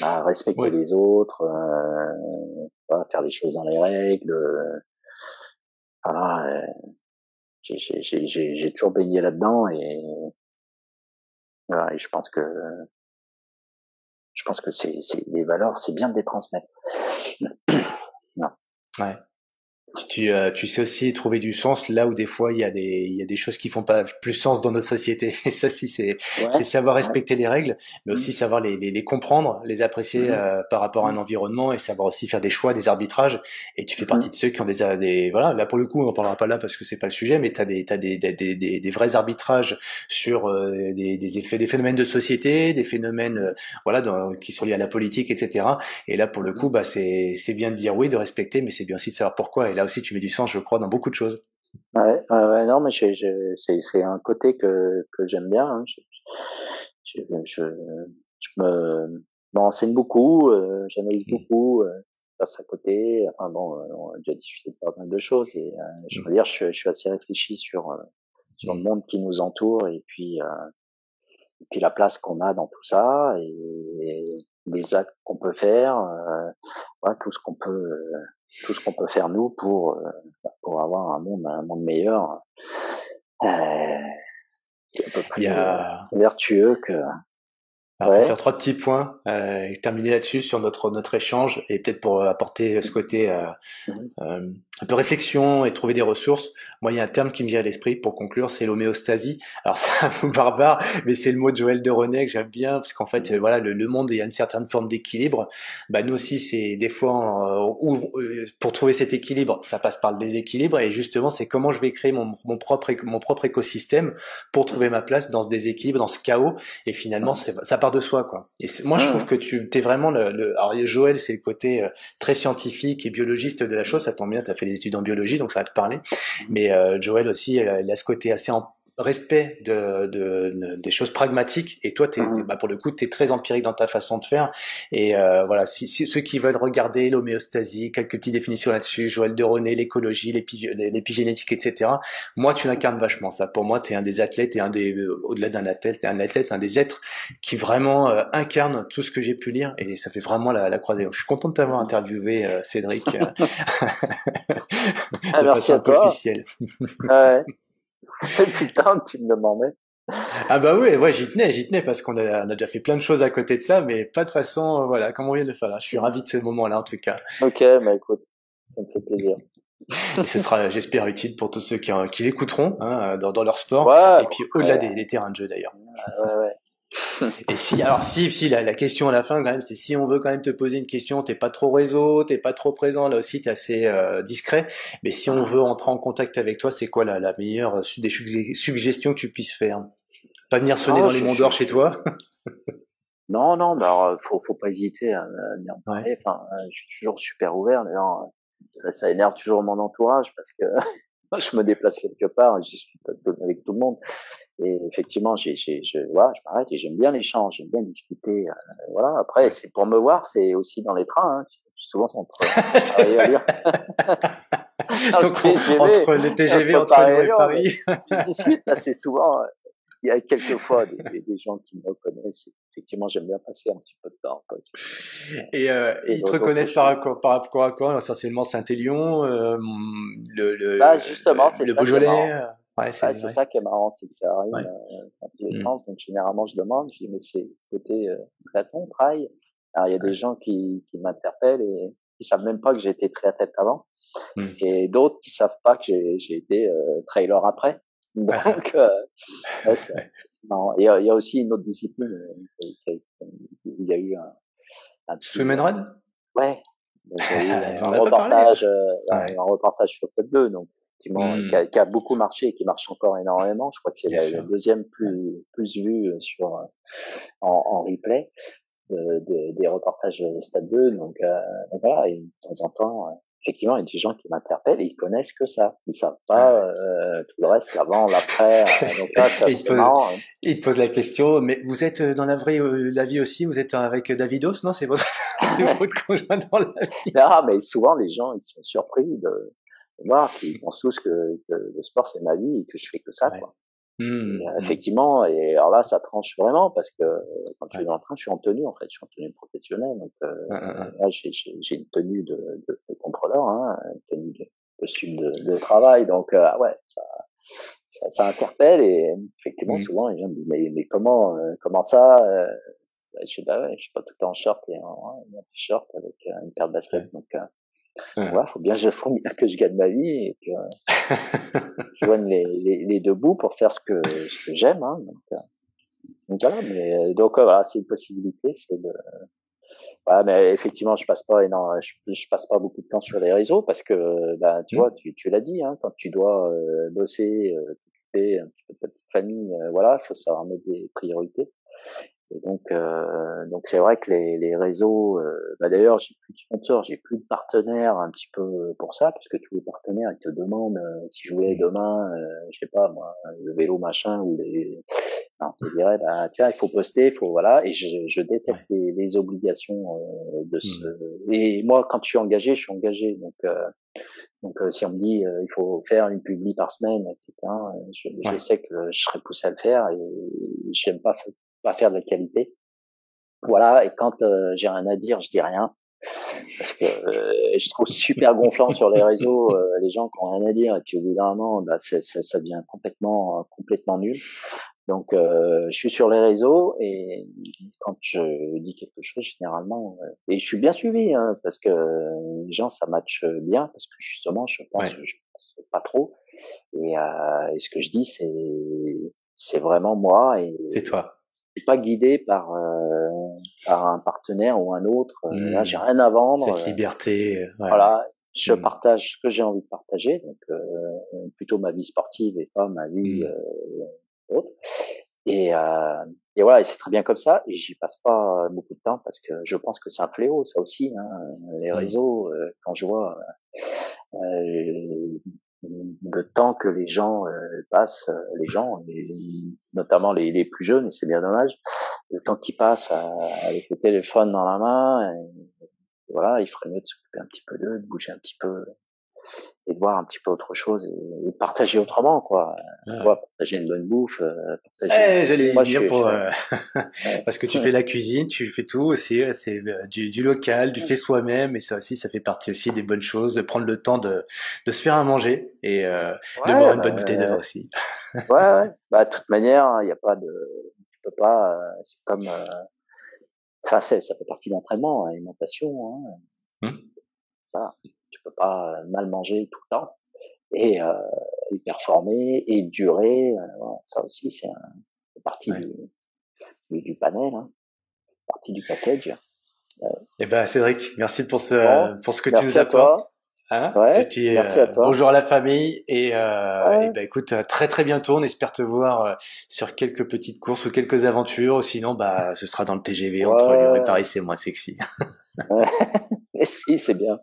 À respecter les autres, euh, faire les choses dans les règles. Euh, voilà, euh, j'ai toujours baigné là-dedans et, voilà, et je pense que je pense que c'est les valeurs, c'est bien de les transmettre. non. Ouais. Tu, euh, tu sais aussi trouver du sens là où des fois il y a des il y a des choses qui font pas plus sens dans notre société. Et ça si c'est c'est savoir respecter les règles, mais aussi mmh. savoir les, les, les comprendre, les apprécier mmh. euh, par rapport à un mmh. environnement et savoir aussi faire des choix, des arbitrages. Et tu fais partie de ceux qui ont des, des voilà là pour le coup on en parlera pas là parce que c'est pas le sujet, mais t'as des t'as des, des, des, des, vrais arbitrages sur euh, des, des effets des phénomènes de société, des phénomènes voilà dans, qui sont liés à la politique etc. Et là pour le coup bah c'est c'est bien de dire oui de respecter, mais c'est bien aussi de savoir pourquoi. Et là aussi tu mets du sens, je crois, dans beaucoup de choses. Ouais, ouais non, mais c'est un côté que, que j'aime bien. Hein. Je, je, je, me, me renseigne beaucoup, euh, j'analyse mmh. beaucoup, euh, passe à côté. Enfin bon, euh, on a déjà discuté de pas mal de choses et euh, je mmh. veux dire, je, suis assez réfléchi sur sur le mmh. monde qui nous entoure et puis et puis la place qu'on a dans tout ça et, et les actes qu'on peut faire, voilà, tout ce qu'on peut tout ce qu'on peut faire nous pour euh, pour avoir un monde un monde meilleur euh, un peu plus a... vertueux que Alors, pour faire trois petits points euh, et terminer là-dessus sur notre notre échange et peut-être pour apporter ce côté euh, euh, un peu réflexion et trouver des ressources. Moi, il y a un terme qui me vient à l'esprit pour conclure, c'est l'homéostasie. Alors c'est un peu barbare, mais c'est le mot de Joël de René que j'aime bien parce qu'en fait, voilà, le, le, monde il y a une certaine forme d'équilibre. Bah nous aussi, c'est des fois où, pour trouver cet équilibre, ça passe par le déséquilibre et justement, c'est comment je vais créer mon, mon propre mon propre écosystème pour trouver ma place dans ce déséquilibre, dans ce chaos. Et finalement, ça part de soi, quoi. Et moi, je trouve que tu es vraiment le, le... Alors, Joël, c'est le côté euh, très scientifique et biologiste de la chose. Ça tombe bien, tu as fait des études en biologie, donc ça va te parler. Mais euh, Joël aussi, il a ce côté assez en respect de, de, des choses pragmatiques. Et toi t'es, mmh. bah pour le coup tu es très empirique dans ta façon de faire. Et euh, voilà si, ceux qui veulent regarder l'homéostasie quelques petites définitions là-dessus Joël de René l'écologie l'épigénétique etc moi tu incarnes vachement ça. Pour moi tu es un des athlètes et un des euh, au-delà d'un athlète t'es un athlète un des êtres qui vraiment euh, incarne tout ce que j'ai pu lire. Et ça fait vraiment la, la croisée. Je suis content de t'avoir interviewé Cédric. Ah, merci à toi. officielle. ouais. Putain, tu me demandais. Ah bah oui, ouais, j'y tenais, j'y tenais parce qu'on a, on a, déjà fait plein de choses à côté de ça, mais pas de façon, euh, voilà, comme on vient de faire. Là. Je suis ravi de ce moment-là en tout cas. Ok, bah écoute, ça me fait plaisir. Et ce sera, j'espère, utile pour tous ceux qui, qui l'écouteront hein, dans, dans, leur sport et puis au-delà des, des, terrains de jeu d'ailleurs. Ouais, ouais. Et si, alors si, si la, la, question à la fin quand même, c'est si on veut quand même te poser une question, t'es pas trop réseau, t'es pas trop présent, là aussi t'es assez euh, discret. Mais si on veut entrer en contact avec toi, c'est quoi la, la meilleure des suggestions que tu puisses faire? Pas venir sonner dans les monts d'or chez toi? Non, non, bah faut, faut pas hésiter à venir me parler. Enfin, je suis toujours super ouvert. D'ailleurs, ça, ça énerve toujours mon entourage parce que je me déplace quelque part, je suis avec tout le monde. Et effectivement, j'ai, j'ai, je, voilà, je m'arrête et j'aime bien l'échange, j'aime bien discuter. Euh, voilà. Après, c'est pour me voir, c'est aussi dans les trains. Hein. Souvent, entre, Donc, entre le TGV entre Lyon et Paris. je discute assez souvent. Il y a quelques fois des, des, gens qui me reconnaissent. Effectivement, j'aime bien passer un petit peu de temps. Et, euh, ils te reconnaissent par, par rapport à quoi? Essentiellement Saint-Élion, euh, le, le, bah, justement, le Beaujolais. Ouais, c'est ça qui est marrant, c'est que ça arrive ouais. euh, dans tous les mmh. sens. Donc généralement, je demande, je dis mais c'est côté euh, triathlon, trail? Alors il y a des gens qui, qui m'interpellent et qui savent même pas que j'ai été triathlète avant, mmh. et d'autres qui savent pas que j'ai été euh, trailer après. Donc euh, ouais, marrant. Et il y a aussi une autre discipline euh, il y a eu un, un swim and run? Ouais. Donc, il y a eu un, reportage, euh, un reportage sur Stade 2, donc Mmh. qui, a, qui, a, beaucoup marché et qui marche encore énormément. Je crois que c'est la, deuxième plus plus vue sur en, en replay euh, des, des, reportages Stade 2. Donc, euh, donc voilà, et de temps en temps, euh, effectivement, il y a des gens qui m'interpellent et ils connaissent que ça. Ils savent pas euh, tout le reste, l'avant, l'après. Euh, donc là, ça, c'est marrant. Hein. Ils te posent la question, mais vous êtes dans la vraie la vie aussi Vous êtes avec Davidos Non, c'est votre, votre conjoint dans la vie. Non, mais souvent les gens ils sont surpris de moi qui pensent tous que, que le sport c'est ma vie et que je fais que ça. Quoi. Mmh, et, euh, mmh. effectivement, et alors là, ça tranche vraiment parce que quand je suis dans le train, je suis en tenue en fait, je suis en tenue professionnelle. Donc euh, là, j'ai une tenue de, de, de contrôleur, hein, une tenue de costume de, de travail. Donc euh, ah ouais, ça, ça, ça, interpelle et effectivement, mmh. souvent gens me disent mais, mais comment euh, comment ça euh, Je dis bah ouais, je suis pas tout le temps en short et en, en t-shirt avec une paire de baskets. Donc Ouais. faut bien, faut bien que je gagne ma vie et que je joigne les, les, les, deux bouts pour faire ce que, ce que j'aime. Hein, donc, euh, donc, voilà, mais euh, donc voilà, c'est une possibilité, c'est de. Voilà, mais effectivement, je passe pas, non, je, je, passe pas beaucoup de temps sur les réseaux parce que, bah, tu mmh. vois, tu, tu l'as dit, hein, quand tu dois euh, bosser, euh, t'occuper un petit peu de ta petite famille, euh, voilà, il faut savoir mettre des priorités. Et donc, euh, donc c'est vrai que les, les réseaux, euh, bah d'ailleurs, j'ai plus de sponsors, j'ai plus de partenaires un petit peu pour ça, parce que tous les partenaires ils te demandent euh, si je voulais demain, euh, je sais pas moi, le vélo machin ou les, te dirais bah tiens il faut poster, il faut voilà, et je, je déteste les, les obligations euh, de ce. Mmh. Et moi quand je suis engagé, je suis engagé, donc. donc si on me dit il faut faire une publi par semaine, etc., je, je sais que je serais poussé à le faire et j'aime pas pas faire de la qualité. Voilà, et quand euh, j'ai rien à dire, je dis rien. Parce que euh, je trouve super gonflant sur les réseaux euh, les gens qui ont rien à dire et puis au bout d'un moment, bah, ça, ça, devient complètement complètement nul. Donc, euh, je suis sur les réseaux et quand je dis quelque chose, généralement, euh, et je suis bien suivi hein, parce que les gens ça matche bien parce que justement, je pense, je pense pas trop et, euh, et, ce que je dis, c'est c'est vraiment moi et c'est toi. Je suis pas guidé par euh, par un partenaire ou un autre. Mmh. Là, j'ai rien à vendre. Cette liberté. Ouais. Voilà, je mmh. partage ce que j'ai envie de partager, donc plutôt ma vie sportive et pas ma vie mmh. Et, euh, et voilà, et c'est très bien comme ça. Et j'y passe pas beaucoup de temps parce que je pense que c'est un fléau, ça aussi. Hein, les mmh. réseaux, euh, quand je vois euh, le temps que les gens euh, passent, les gens, notamment les, plus jeunes, et c'est bien dommage, le temps qu'ils passent avec le téléphone dans la main, et, voilà, il ferait mieux de s'occuper un petit peu d'eux, de bouger un petit peu et de voir un petit peu autre chose et, partager autrement quoi ah. partager une bonne bouffe euh, eh, j'allais dire pour euh, parce que tu fais la cuisine tu fais tout aussi c'est euh, du, du, local du fait soi-même et ça aussi ça fait partie aussi des bonnes choses de prendre le temps de, de se faire à manger et euh, de boire une bonne bouteille de vin aussi ouais ouais bah de toute manière il n'y a pas de tu peux pas c'est comme ça c'est ça fait partie d'entraînement alimentation hein. Hum. ça tu peux pas euh, mal manger tout le temps et, euh, et performer et durer. Euh, ça aussi, c'est un, partie du, du, panel, hein, partie du package. Eh ben Cédric, merci pour ce pour ce que tu nous apportes. Hein ouais, merci à toi. Bonjour à la famille et, euh, et ben écoute très très bientôt. On espère te voir sur quelques petites courses ou quelques aventures. Sinon bah ce sera dans le TGV entre Lyon et Paris, c'est moins sexy. Merci, c'est bien.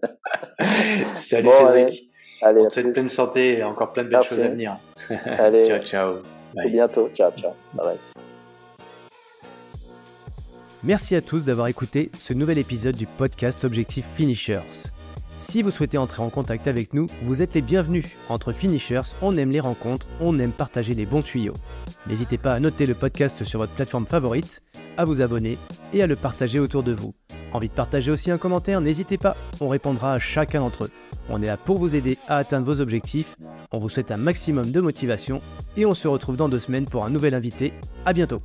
Salut Cédric. Allez, On te souhaite pleine santé et encore plein de belles choses à venir. Allez. ciao, ciao. À bientôt. Ciao, ciao. Bye Merci à tous d'avoir écouté ce nouvel épisode du podcast Objectif Finishers. Si vous souhaitez entrer en contact avec nous, vous êtes les bienvenus. Entre finishers, on aime les rencontres, on aime partager les bons tuyaux. N'hésitez pas à noter le podcast sur votre plateforme favorite, à vous abonner et à le partager autour de vous. Envie de partager aussi un commentaire N'hésitez pas, on répondra à chacun d'entre eux. On est là pour vous aider à atteindre vos objectifs. On vous souhaite un maximum de motivation et on se retrouve dans deux semaines pour un nouvel invité. À bientôt